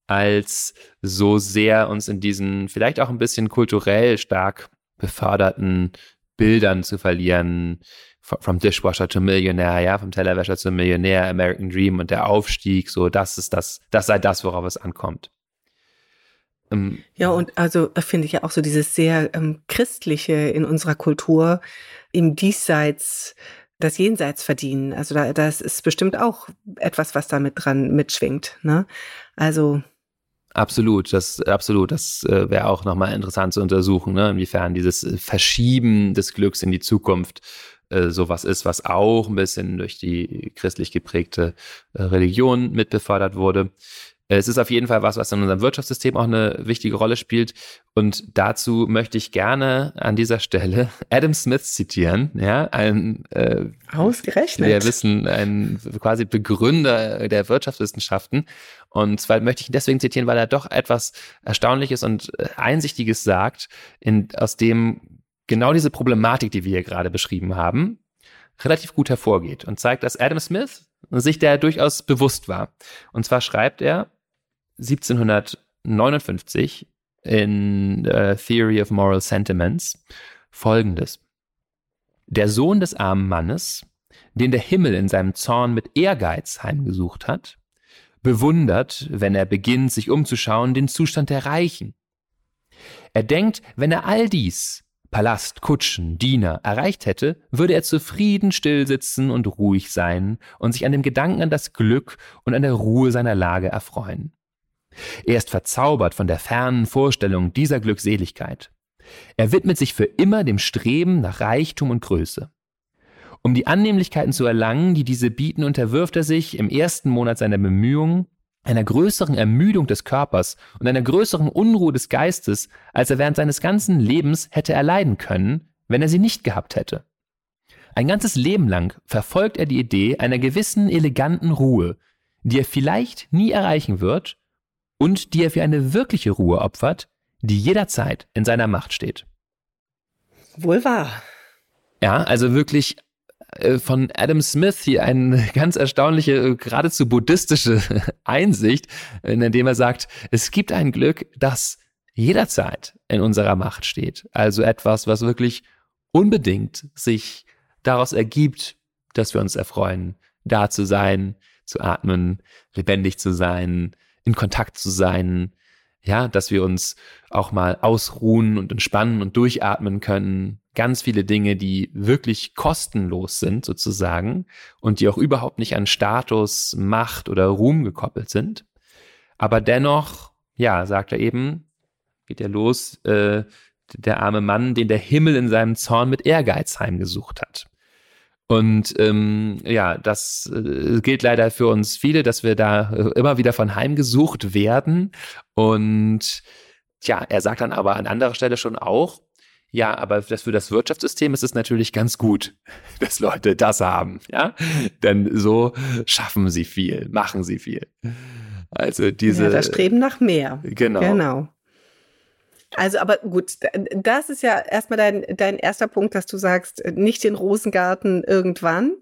als so sehr uns in diesen vielleicht auch ein bisschen kulturell stark beförderten Bildern zu verlieren, from Dishwasher to Millionär, ja, vom Tellerwäscher zum Millionär, American Dream und der Aufstieg, so, das ist das, das sei das, worauf es ankommt. Ähm, ja, und also finde ich ja auch so dieses sehr ähm, christliche in unserer Kultur im Diesseits das Jenseits verdienen. Also da, das ist bestimmt auch etwas, was damit dran mitschwingt. Ne? Also Absolut, das absolut, das äh, wäre auch nochmal interessant zu untersuchen, ne? inwiefern dieses Verschieben des Glücks in die Zukunft äh, sowas ist, was auch ein bisschen durch die christlich geprägte äh, Religion mit befördert wurde. Es ist auf jeden Fall was, was in unserem Wirtschaftssystem auch eine wichtige Rolle spielt. Und dazu möchte ich gerne an dieser Stelle Adam Smith zitieren, ja, ein äh, ausgerechnet. Wir wissen, ein quasi Begründer der Wirtschaftswissenschaften. Und zwar möchte ich ihn deswegen zitieren, weil er doch etwas Erstaunliches und äh, Einsichtiges sagt, in, aus dem genau diese Problematik, die wir hier gerade beschrieben haben, relativ gut hervorgeht und zeigt, dass Adam Smith sich der durchaus bewusst war. Und zwar schreibt er, 1759 in uh, Theory of Moral Sentiments folgendes. Der Sohn des armen Mannes, den der Himmel in seinem Zorn mit Ehrgeiz heimgesucht hat, bewundert, wenn er beginnt, sich umzuschauen, den Zustand der Reichen. Er denkt, wenn er all dies, Palast, Kutschen, Diener, erreicht hätte, würde er zufrieden stillsitzen und ruhig sein und sich an dem Gedanken an das Glück und an der Ruhe seiner Lage erfreuen. Er ist verzaubert von der fernen Vorstellung dieser Glückseligkeit. Er widmet sich für immer dem Streben nach Reichtum und Größe. Um die Annehmlichkeiten zu erlangen, die diese bieten, unterwirft er sich im ersten Monat seiner Bemühungen einer größeren Ermüdung des Körpers und einer größeren Unruhe des Geistes, als er während seines ganzen Lebens hätte erleiden können, wenn er sie nicht gehabt hätte. Ein ganzes Leben lang verfolgt er die Idee einer gewissen eleganten Ruhe, die er vielleicht nie erreichen wird und die er für eine wirkliche Ruhe opfert, die jederzeit in seiner Macht steht. Wohl wahr. Ja, also wirklich äh, von Adam Smith hier eine ganz erstaunliche, äh, geradezu buddhistische Einsicht, in dem er sagt, es gibt ein Glück, das jederzeit in unserer Macht steht. Also etwas, was wirklich unbedingt sich daraus ergibt, dass wir uns erfreuen, da zu sein, zu atmen, lebendig zu sein, in Kontakt zu sein, ja, dass wir uns auch mal ausruhen und entspannen und durchatmen können. Ganz viele Dinge, die wirklich kostenlos sind sozusagen und die auch überhaupt nicht an Status, Macht oder Ruhm gekoppelt sind. Aber dennoch, ja, sagt er eben, geht er los, äh, der arme Mann, den der Himmel in seinem Zorn mit Ehrgeiz heimgesucht hat. Und ähm, ja, das äh, gilt leider für uns viele, dass wir da äh, immer wieder von heimgesucht werden. Und ja, er sagt dann aber an anderer Stelle schon auch, ja, aber das für das Wirtschaftssystem ist es natürlich ganz gut, dass Leute das haben, ja, denn so schaffen sie viel, machen sie viel. Also diese. Ja, das Streben nach mehr. Genau. Genau. Also, aber gut, das ist ja erstmal dein, dein erster Punkt, dass du sagst, nicht den Rosengarten irgendwann.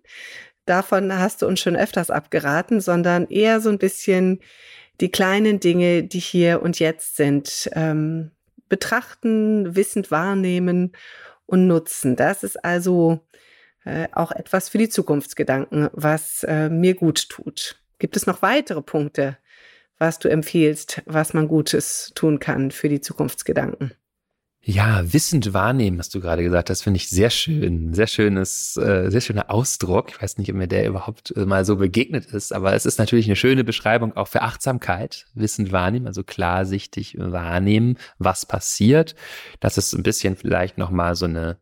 Davon hast du uns schon öfters abgeraten, sondern eher so ein bisschen die kleinen Dinge, die hier und jetzt sind, ähm, betrachten, wissend wahrnehmen und nutzen. Das ist also äh, auch etwas für die Zukunftsgedanken, was äh, mir gut tut. Gibt es noch weitere Punkte, was du empfiehlst, was man Gutes tun kann für die Zukunftsgedanken. Ja, wissend wahrnehmen, hast du gerade gesagt. Das finde ich sehr schön. Sehr schönes, äh, sehr schöner Ausdruck. Ich weiß nicht, ob mir der überhaupt äh, mal so begegnet ist, aber es ist natürlich eine schöne Beschreibung auch für Achtsamkeit. Wissend wahrnehmen, also klarsichtig wahrnehmen, was passiert. Das ist ein bisschen vielleicht nochmal so eine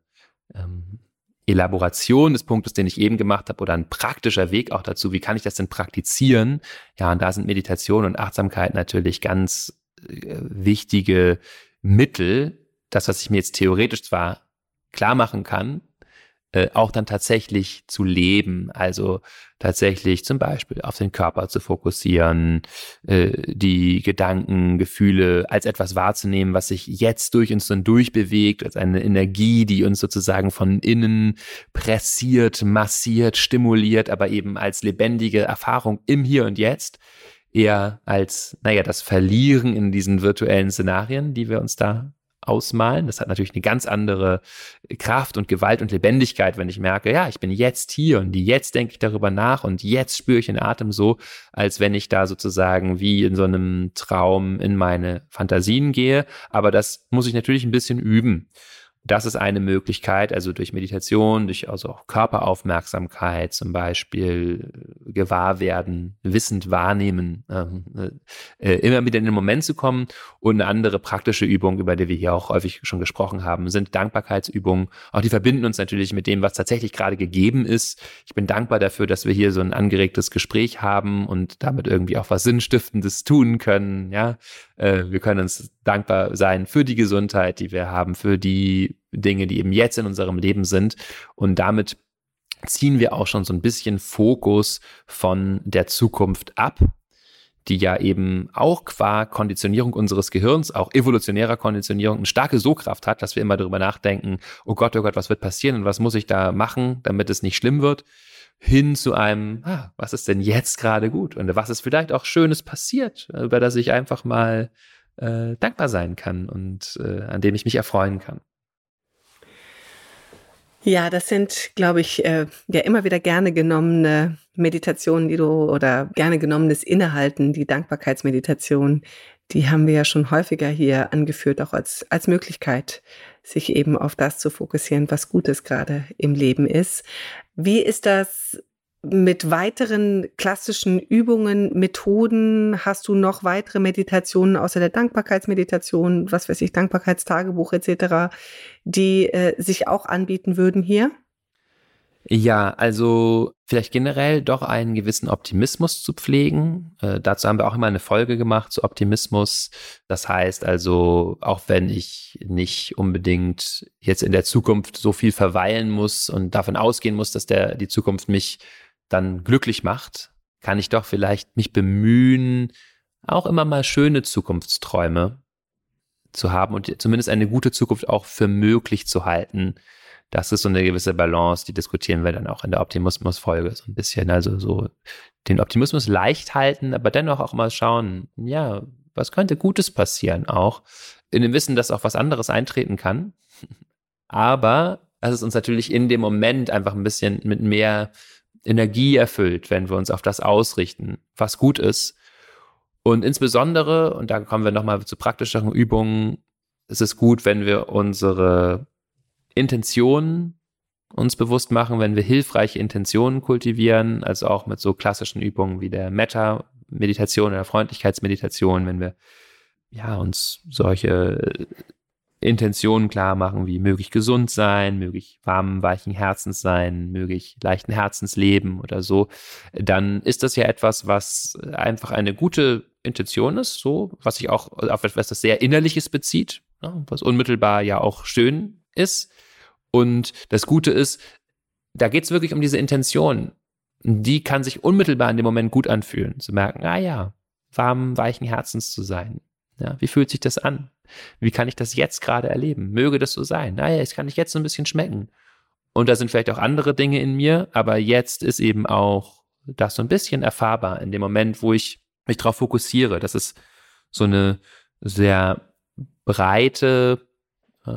ähm, Elaboration des Punktes, den ich eben gemacht habe, oder ein praktischer Weg auch dazu, wie kann ich das denn praktizieren? Ja, und da sind Meditation und Achtsamkeit natürlich ganz äh, wichtige Mittel. Das, was ich mir jetzt theoretisch zwar klar machen kann, äh, auch dann tatsächlich zu leben. Also tatsächlich zum Beispiel auf den Körper zu fokussieren, äh, die Gedanken, Gefühle als etwas wahrzunehmen, was sich jetzt durch uns dann durchbewegt, als eine Energie, die uns sozusagen von innen pressiert, massiert, stimuliert, aber eben als lebendige Erfahrung im Hier und Jetzt eher als, naja, das Verlieren in diesen virtuellen Szenarien, die wir uns da ausmalen. Das hat natürlich eine ganz andere Kraft und Gewalt und Lebendigkeit, wenn ich merke, ja, ich bin jetzt hier und jetzt denke ich darüber nach und jetzt spüre ich den Atem so, als wenn ich da sozusagen wie in so einem Traum in meine Fantasien gehe. Aber das muss ich natürlich ein bisschen üben. Das ist eine Möglichkeit, also durch Meditation, durch also auch Körperaufmerksamkeit zum Beispiel, äh, gewahr werden, wissend wahrnehmen, ähm, äh, immer wieder in den Moment zu kommen. Und eine andere praktische Übung, über die wir hier auch häufig schon gesprochen haben, sind Dankbarkeitsübungen. Auch die verbinden uns natürlich mit dem, was tatsächlich gerade gegeben ist. Ich bin dankbar dafür, dass wir hier so ein angeregtes Gespräch haben und damit irgendwie auch was Sinnstiftendes tun können. Ja, äh, wir können uns dankbar sein für die Gesundheit, die wir haben, für die Dinge, die eben jetzt in unserem Leben sind. Und damit ziehen wir auch schon so ein bisschen Fokus von der Zukunft ab, die ja eben auch qua Konditionierung unseres Gehirns, auch evolutionärer Konditionierung, eine starke So-Kraft hat, dass wir immer darüber nachdenken, oh Gott, oh Gott, was wird passieren und was muss ich da machen, damit es nicht schlimm wird, hin zu einem, ah, was ist denn jetzt gerade gut und was ist vielleicht auch Schönes passiert, über das ich einfach mal äh, dankbar sein kann und äh, an dem ich mich erfreuen kann. Ja, das sind, glaube ich, äh, ja immer wieder gerne genommene Meditationen, die du oder gerne genommenes Innehalten, die Dankbarkeitsmeditation, die haben wir ja schon häufiger hier angeführt, auch als, als Möglichkeit, sich eben auf das zu fokussieren, was Gutes gerade im Leben ist. Wie ist das mit weiteren klassischen Übungen, Methoden hast du noch weitere Meditationen außer der Dankbarkeitsmeditation, was weiß ich, Dankbarkeitstagebuch etc., die äh, sich auch anbieten würden hier? Ja, also vielleicht generell doch einen gewissen Optimismus zu pflegen. Äh, dazu haben wir auch immer eine Folge gemacht zu Optimismus. Das heißt also, auch wenn ich nicht unbedingt jetzt in der Zukunft so viel verweilen muss und davon ausgehen muss, dass der, die Zukunft mich dann glücklich macht, kann ich doch vielleicht mich bemühen, auch immer mal schöne Zukunftsträume zu haben und zumindest eine gute Zukunft auch für möglich zu halten. Das ist so eine gewisse Balance, die diskutieren wir dann auch in der Optimismus-Folge so ein bisschen. Also so den Optimismus leicht halten, aber dennoch auch mal schauen, ja, was könnte Gutes passieren auch, in dem Wissen, dass auch was anderes eintreten kann. Aber es ist uns natürlich in dem Moment einfach ein bisschen mit mehr Energie erfüllt, wenn wir uns auf das ausrichten, was gut ist. Und insbesondere, und da kommen wir nochmal zu praktischeren Übungen, ist es gut, wenn wir unsere Intentionen uns bewusst machen, wenn wir hilfreiche Intentionen kultivieren, also auch mit so klassischen Übungen wie der Metta-Meditation oder Freundlichkeitsmeditation, wenn wir ja uns solche Intentionen klar machen, wie möge ich gesund sein, möge ich warmen, weichen Herzens sein, möge ich leichten Herzens leben oder so, dann ist das ja etwas, was einfach eine gute Intention ist, so, was sich auch auf etwas das sehr Innerliches bezieht, ne, was unmittelbar ja auch schön ist. Und das Gute ist, da geht es wirklich um diese Intention. Die kann sich unmittelbar in dem Moment gut anfühlen, zu merken, ah ja, warmen, weichen Herzens zu sein. Ja, wie fühlt sich das an? Wie kann ich das jetzt gerade erleben? Möge das so sein? Naja, ich kann ich jetzt so ein bisschen schmecken. Und da sind vielleicht auch andere Dinge in mir, aber jetzt ist eben auch das so ein bisschen erfahrbar in dem Moment, wo ich mich darauf fokussiere. Das ist so eine sehr breite äh,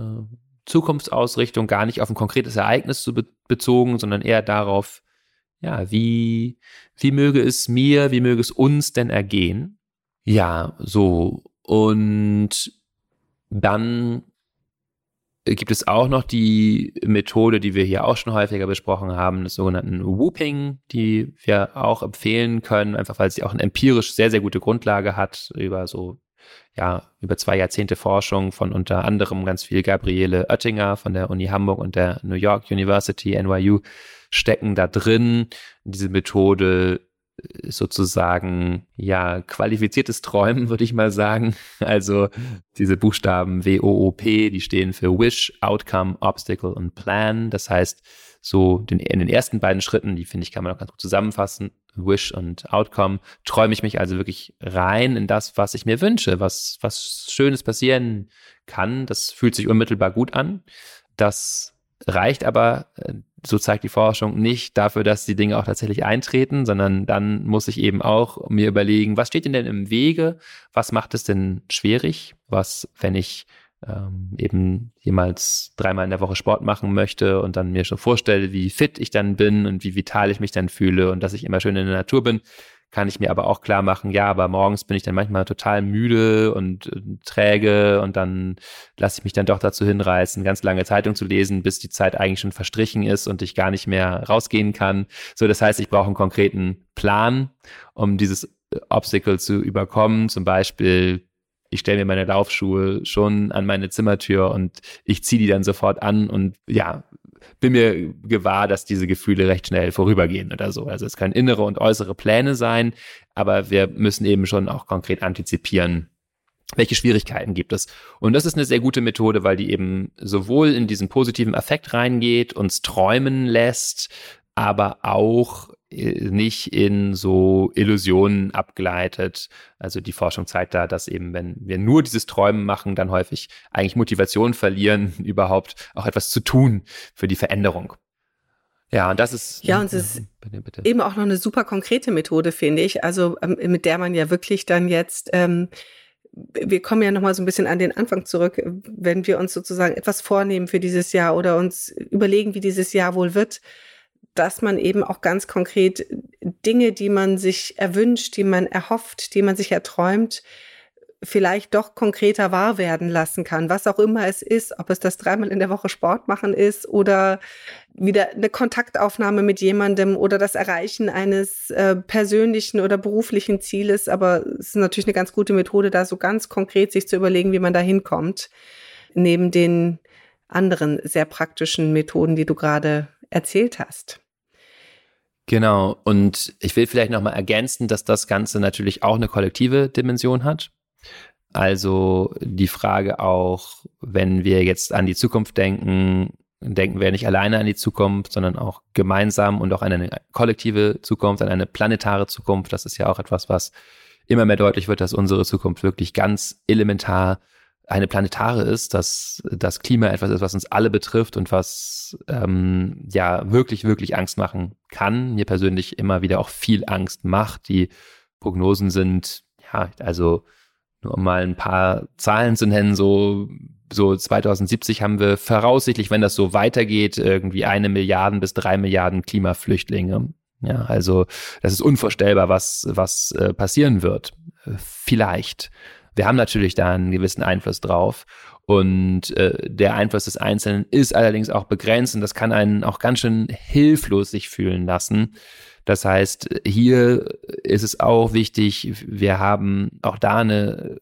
Zukunftsausrichtung, gar nicht auf ein konkretes Ereignis zu be bezogen, sondern eher darauf, ja, wie, wie möge es mir, wie möge es uns denn ergehen? Ja, so. Und dann gibt es auch noch die Methode, die wir hier auch schon häufiger besprochen haben, des sogenannten Whooping, die wir auch empfehlen können, einfach weil sie auch eine empirisch sehr, sehr gute Grundlage hat über so, ja, über zwei Jahrzehnte Forschung von unter anderem ganz viel Gabriele Oettinger von der Uni Hamburg und der New York University, NYU, stecken da drin. Diese Methode sozusagen ja qualifiziertes Träumen, würde ich mal sagen. Also diese Buchstaben W-O-O-P, die stehen für Wish, Outcome, Obstacle und Plan. Das heißt, so den, in den ersten beiden Schritten, die finde ich, kann man auch ganz gut zusammenfassen, Wish und Outcome, träume ich mich also wirklich rein in das, was ich mir wünsche, was, was Schönes passieren kann. Das fühlt sich unmittelbar gut an. Das reicht aber äh, so zeigt die Forschung nicht dafür, dass die Dinge auch tatsächlich eintreten, sondern dann muss ich eben auch mir überlegen, was steht denn denn im Wege? Was macht es denn schwierig? Was, wenn ich ähm, eben jemals dreimal in der Woche Sport machen möchte und dann mir schon vorstelle, wie fit ich dann bin und wie vital ich mich dann fühle und dass ich immer schön in der Natur bin, kann ich mir aber auch klar machen, ja, aber morgens bin ich dann manchmal total müde und äh, träge und dann lasse ich mich dann doch dazu hinreißen, ganz lange Zeitung zu lesen, bis die Zeit eigentlich schon verstrichen ist und ich gar nicht mehr rausgehen kann. So, das heißt, ich brauche einen konkreten Plan, um dieses äh, Obstacle zu überkommen. Zum Beispiel ich stelle mir meine Laufschuhe schon an meine Zimmertür und ich ziehe die dann sofort an und ja, bin mir gewahr, dass diese Gefühle recht schnell vorübergehen oder so. Also es können innere und äußere Pläne sein, aber wir müssen eben schon auch konkret antizipieren, welche Schwierigkeiten gibt es. Und das ist eine sehr gute Methode, weil die eben sowohl in diesen positiven Effekt reingeht, uns träumen lässt, aber auch nicht in so Illusionen abgleitet. Also die Forschung zeigt da, dass eben, wenn wir nur dieses Träumen machen, dann häufig eigentlich Motivation verlieren, überhaupt auch etwas zu tun für die Veränderung. Ja, und das ist. Ja, und es ist bitte, bitte. eben auch noch eine super konkrete Methode, finde ich. Also, ähm, mit der man ja wirklich dann jetzt, ähm, wir kommen ja nochmal so ein bisschen an den Anfang zurück, wenn wir uns sozusagen etwas vornehmen für dieses Jahr oder uns überlegen, wie dieses Jahr wohl wird dass man eben auch ganz konkret Dinge, die man sich erwünscht, die man erhofft, die man sich erträumt, vielleicht doch konkreter wahr werden lassen kann, was auch immer es ist, ob es das dreimal in der Woche Sport machen ist oder wieder eine Kontaktaufnahme mit jemandem oder das Erreichen eines äh, persönlichen oder beruflichen Zieles. Aber es ist natürlich eine ganz gute Methode, da so ganz konkret sich zu überlegen, wie man da hinkommt, neben den anderen sehr praktischen Methoden, die du gerade erzählt hast. Genau. Und ich will vielleicht nochmal ergänzen, dass das Ganze natürlich auch eine kollektive Dimension hat. Also die Frage auch, wenn wir jetzt an die Zukunft denken, denken wir nicht alleine an die Zukunft, sondern auch gemeinsam und auch an eine kollektive Zukunft, an eine planetare Zukunft. Das ist ja auch etwas, was immer mehr deutlich wird, dass unsere Zukunft wirklich ganz elementar eine planetare ist, dass das Klima etwas ist, was uns alle betrifft und was ähm, ja wirklich, wirklich Angst machen kann. Mir persönlich immer wieder auch viel Angst macht. Die Prognosen sind, ja, also nur um mal ein paar Zahlen zu nennen, so, so 2070 haben wir voraussichtlich, wenn das so weitergeht, irgendwie eine Milliarden bis drei Milliarden Klimaflüchtlinge. Ja, also das ist unvorstellbar, was, was äh, passieren wird. Vielleicht. Wir haben natürlich da einen gewissen Einfluss drauf. Und äh, der Einfluss des Einzelnen ist allerdings auch begrenzt und das kann einen auch ganz schön hilflos sich fühlen lassen. Das heißt, hier ist es auch wichtig, wir haben auch da eine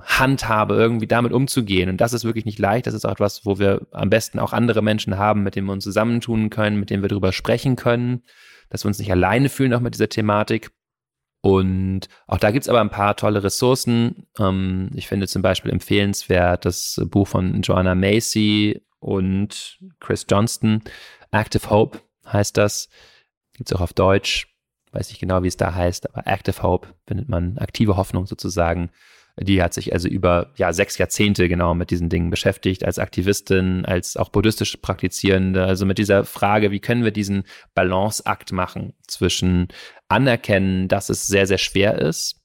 Handhabe, irgendwie damit umzugehen. Und das ist wirklich nicht leicht. Das ist auch etwas, wo wir am besten auch andere Menschen haben, mit denen wir uns zusammentun können, mit denen wir darüber sprechen können, dass wir uns nicht alleine fühlen, auch mit dieser Thematik. Und auch da gibt's aber ein paar tolle Ressourcen. Ähm, ich finde zum Beispiel empfehlenswert das Buch von Joanna Macy und Chris Johnston. Active Hope heißt das. Gibt's auch auf Deutsch. Weiß nicht genau, wie es da heißt, aber Active Hope findet man aktive Hoffnung sozusagen. Die hat sich also über ja, sechs Jahrzehnte genau mit diesen Dingen beschäftigt, als Aktivistin, als auch buddhistisch Praktizierende. Also mit dieser Frage, wie können wir diesen Balanceakt machen zwischen anerkennen, dass es sehr, sehr schwer ist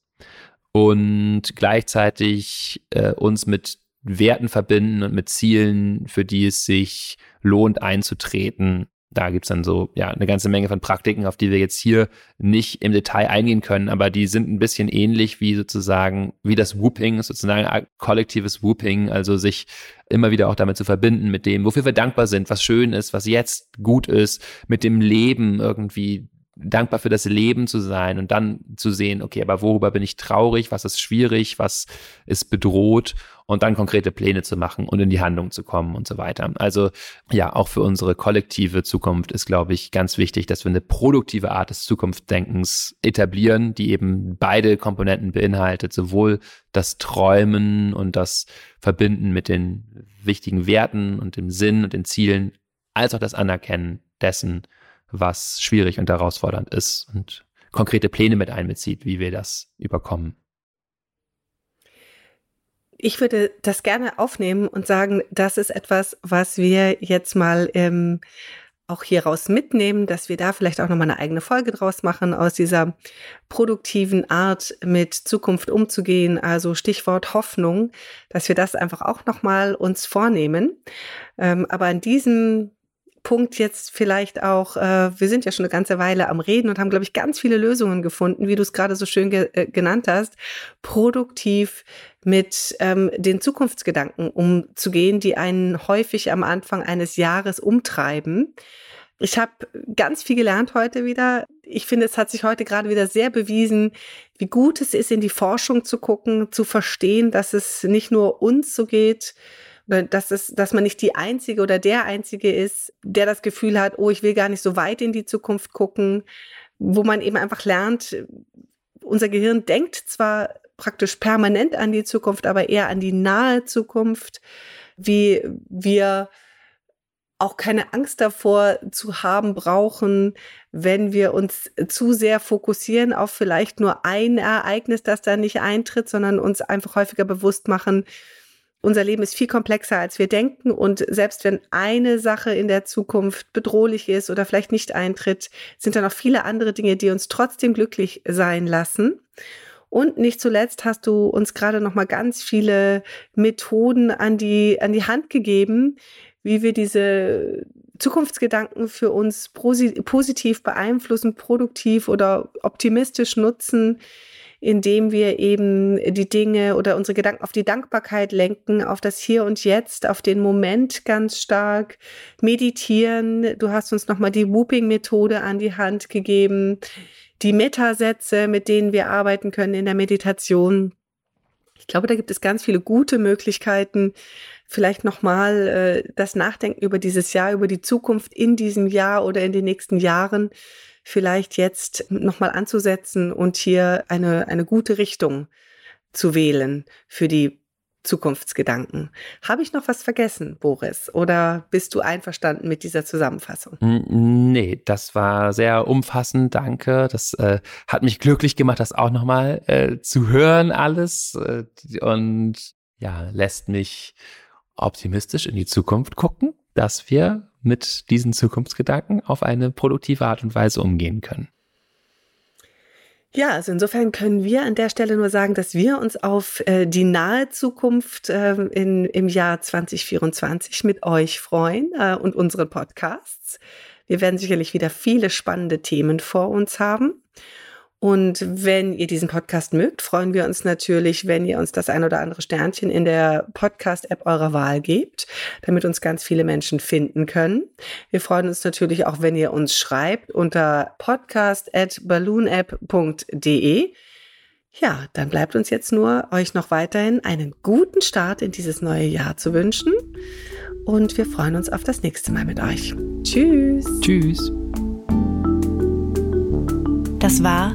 und gleichzeitig äh, uns mit Werten verbinden und mit Zielen, für die es sich lohnt einzutreten da gibt's dann so ja eine ganze Menge von Praktiken, auf die wir jetzt hier nicht im Detail eingehen können, aber die sind ein bisschen ähnlich wie sozusagen, wie das Whooping, sozusagen kollektives Whooping, also sich immer wieder auch damit zu verbinden, mit dem, wofür wir dankbar sind, was schön ist, was jetzt gut ist, mit dem Leben irgendwie dankbar für das Leben zu sein und dann zu sehen, okay, aber worüber bin ich traurig, was ist schwierig, was ist bedroht? Und dann konkrete Pläne zu machen und in die Handlung zu kommen und so weiter. Also ja, auch für unsere kollektive Zukunft ist, glaube ich, ganz wichtig, dass wir eine produktive Art des Zukunftsdenkens etablieren, die eben beide Komponenten beinhaltet, sowohl das Träumen und das Verbinden mit den wichtigen Werten und dem Sinn und den Zielen, als auch das Anerkennen dessen, was schwierig und herausfordernd ist und konkrete Pläne mit einbezieht, wie wir das überkommen. Ich würde das gerne aufnehmen und sagen, das ist etwas, was wir jetzt mal ähm, auch hier raus mitnehmen, dass wir da vielleicht auch nochmal eine eigene Folge draus machen, aus dieser produktiven Art mit Zukunft umzugehen, also Stichwort Hoffnung, dass wir das einfach auch nochmal uns vornehmen. Ähm, aber an diesem Punkt jetzt vielleicht auch, äh, wir sind ja schon eine ganze Weile am Reden und haben, glaube ich, ganz viele Lösungen gefunden, wie du es gerade so schön ge äh, genannt hast, produktiv mit ähm, den Zukunftsgedanken umzugehen, die einen häufig am Anfang eines Jahres umtreiben. Ich habe ganz viel gelernt heute wieder. Ich finde, es hat sich heute gerade wieder sehr bewiesen, wie gut es ist, in die Forschung zu gucken, zu verstehen, dass es nicht nur uns so geht, dass, es, dass man nicht die Einzige oder der Einzige ist, der das Gefühl hat, oh, ich will gar nicht so weit in die Zukunft gucken, wo man eben einfach lernt, unser Gehirn denkt zwar praktisch permanent an die Zukunft, aber eher an die nahe Zukunft, wie wir auch keine Angst davor zu haben brauchen, wenn wir uns zu sehr fokussieren auf vielleicht nur ein Ereignis, das da nicht eintritt, sondern uns einfach häufiger bewusst machen, unser Leben ist viel komplexer, als wir denken. Und selbst wenn eine Sache in der Zukunft bedrohlich ist oder vielleicht nicht eintritt, sind da noch viele andere Dinge, die uns trotzdem glücklich sein lassen. Und nicht zuletzt hast du uns gerade noch mal ganz viele Methoden an die, an die Hand gegeben, wie wir diese Zukunftsgedanken für uns positiv beeinflussen, produktiv oder optimistisch nutzen, indem wir eben die Dinge oder unsere Gedanken auf die Dankbarkeit lenken, auf das Hier und Jetzt, auf den Moment ganz stark meditieren. Du hast uns nochmal die Whooping-Methode an die Hand gegeben, die Metasätze, mit denen wir arbeiten können in der Meditation. Ich glaube, da gibt es ganz viele gute Möglichkeiten, vielleicht nochmal äh, das Nachdenken über dieses Jahr, über die Zukunft in diesem Jahr oder in den nächsten Jahren vielleicht jetzt nochmal anzusetzen und hier eine, eine gute Richtung zu wählen für die Zukunftsgedanken. Habe ich noch was vergessen, Boris? Oder bist du einverstanden mit dieser Zusammenfassung? Nee, das war sehr umfassend, danke. Das äh, hat mich glücklich gemacht, das auch nochmal äh, zu hören alles äh, und ja, lässt mich optimistisch in die Zukunft gucken, dass wir mit diesen Zukunftsgedanken auf eine produktive Art und Weise umgehen können. Ja, also insofern können wir an der Stelle nur sagen, dass wir uns auf äh, die nahe Zukunft äh, in, im Jahr 2024 mit euch freuen äh, und unseren Podcasts. Wir werden sicherlich wieder viele spannende Themen vor uns haben. Und wenn ihr diesen Podcast mögt, freuen wir uns natürlich, wenn ihr uns das ein oder andere Sternchen in der Podcast-App eurer Wahl gebt, damit uns ganz viele Menschen finden können. Wir freuen uns natürlich auch, wenn ihr uns schreibt unter podcast.balloonapp.de. Ja, dann bleibt uns jetzt nur, euch noch weiterhin einen guten Start in dieses neue Jahr zu wünschen. Und wir freuen uns auf das nächste Mal mit euch. Tschüss. Tschüss. Das war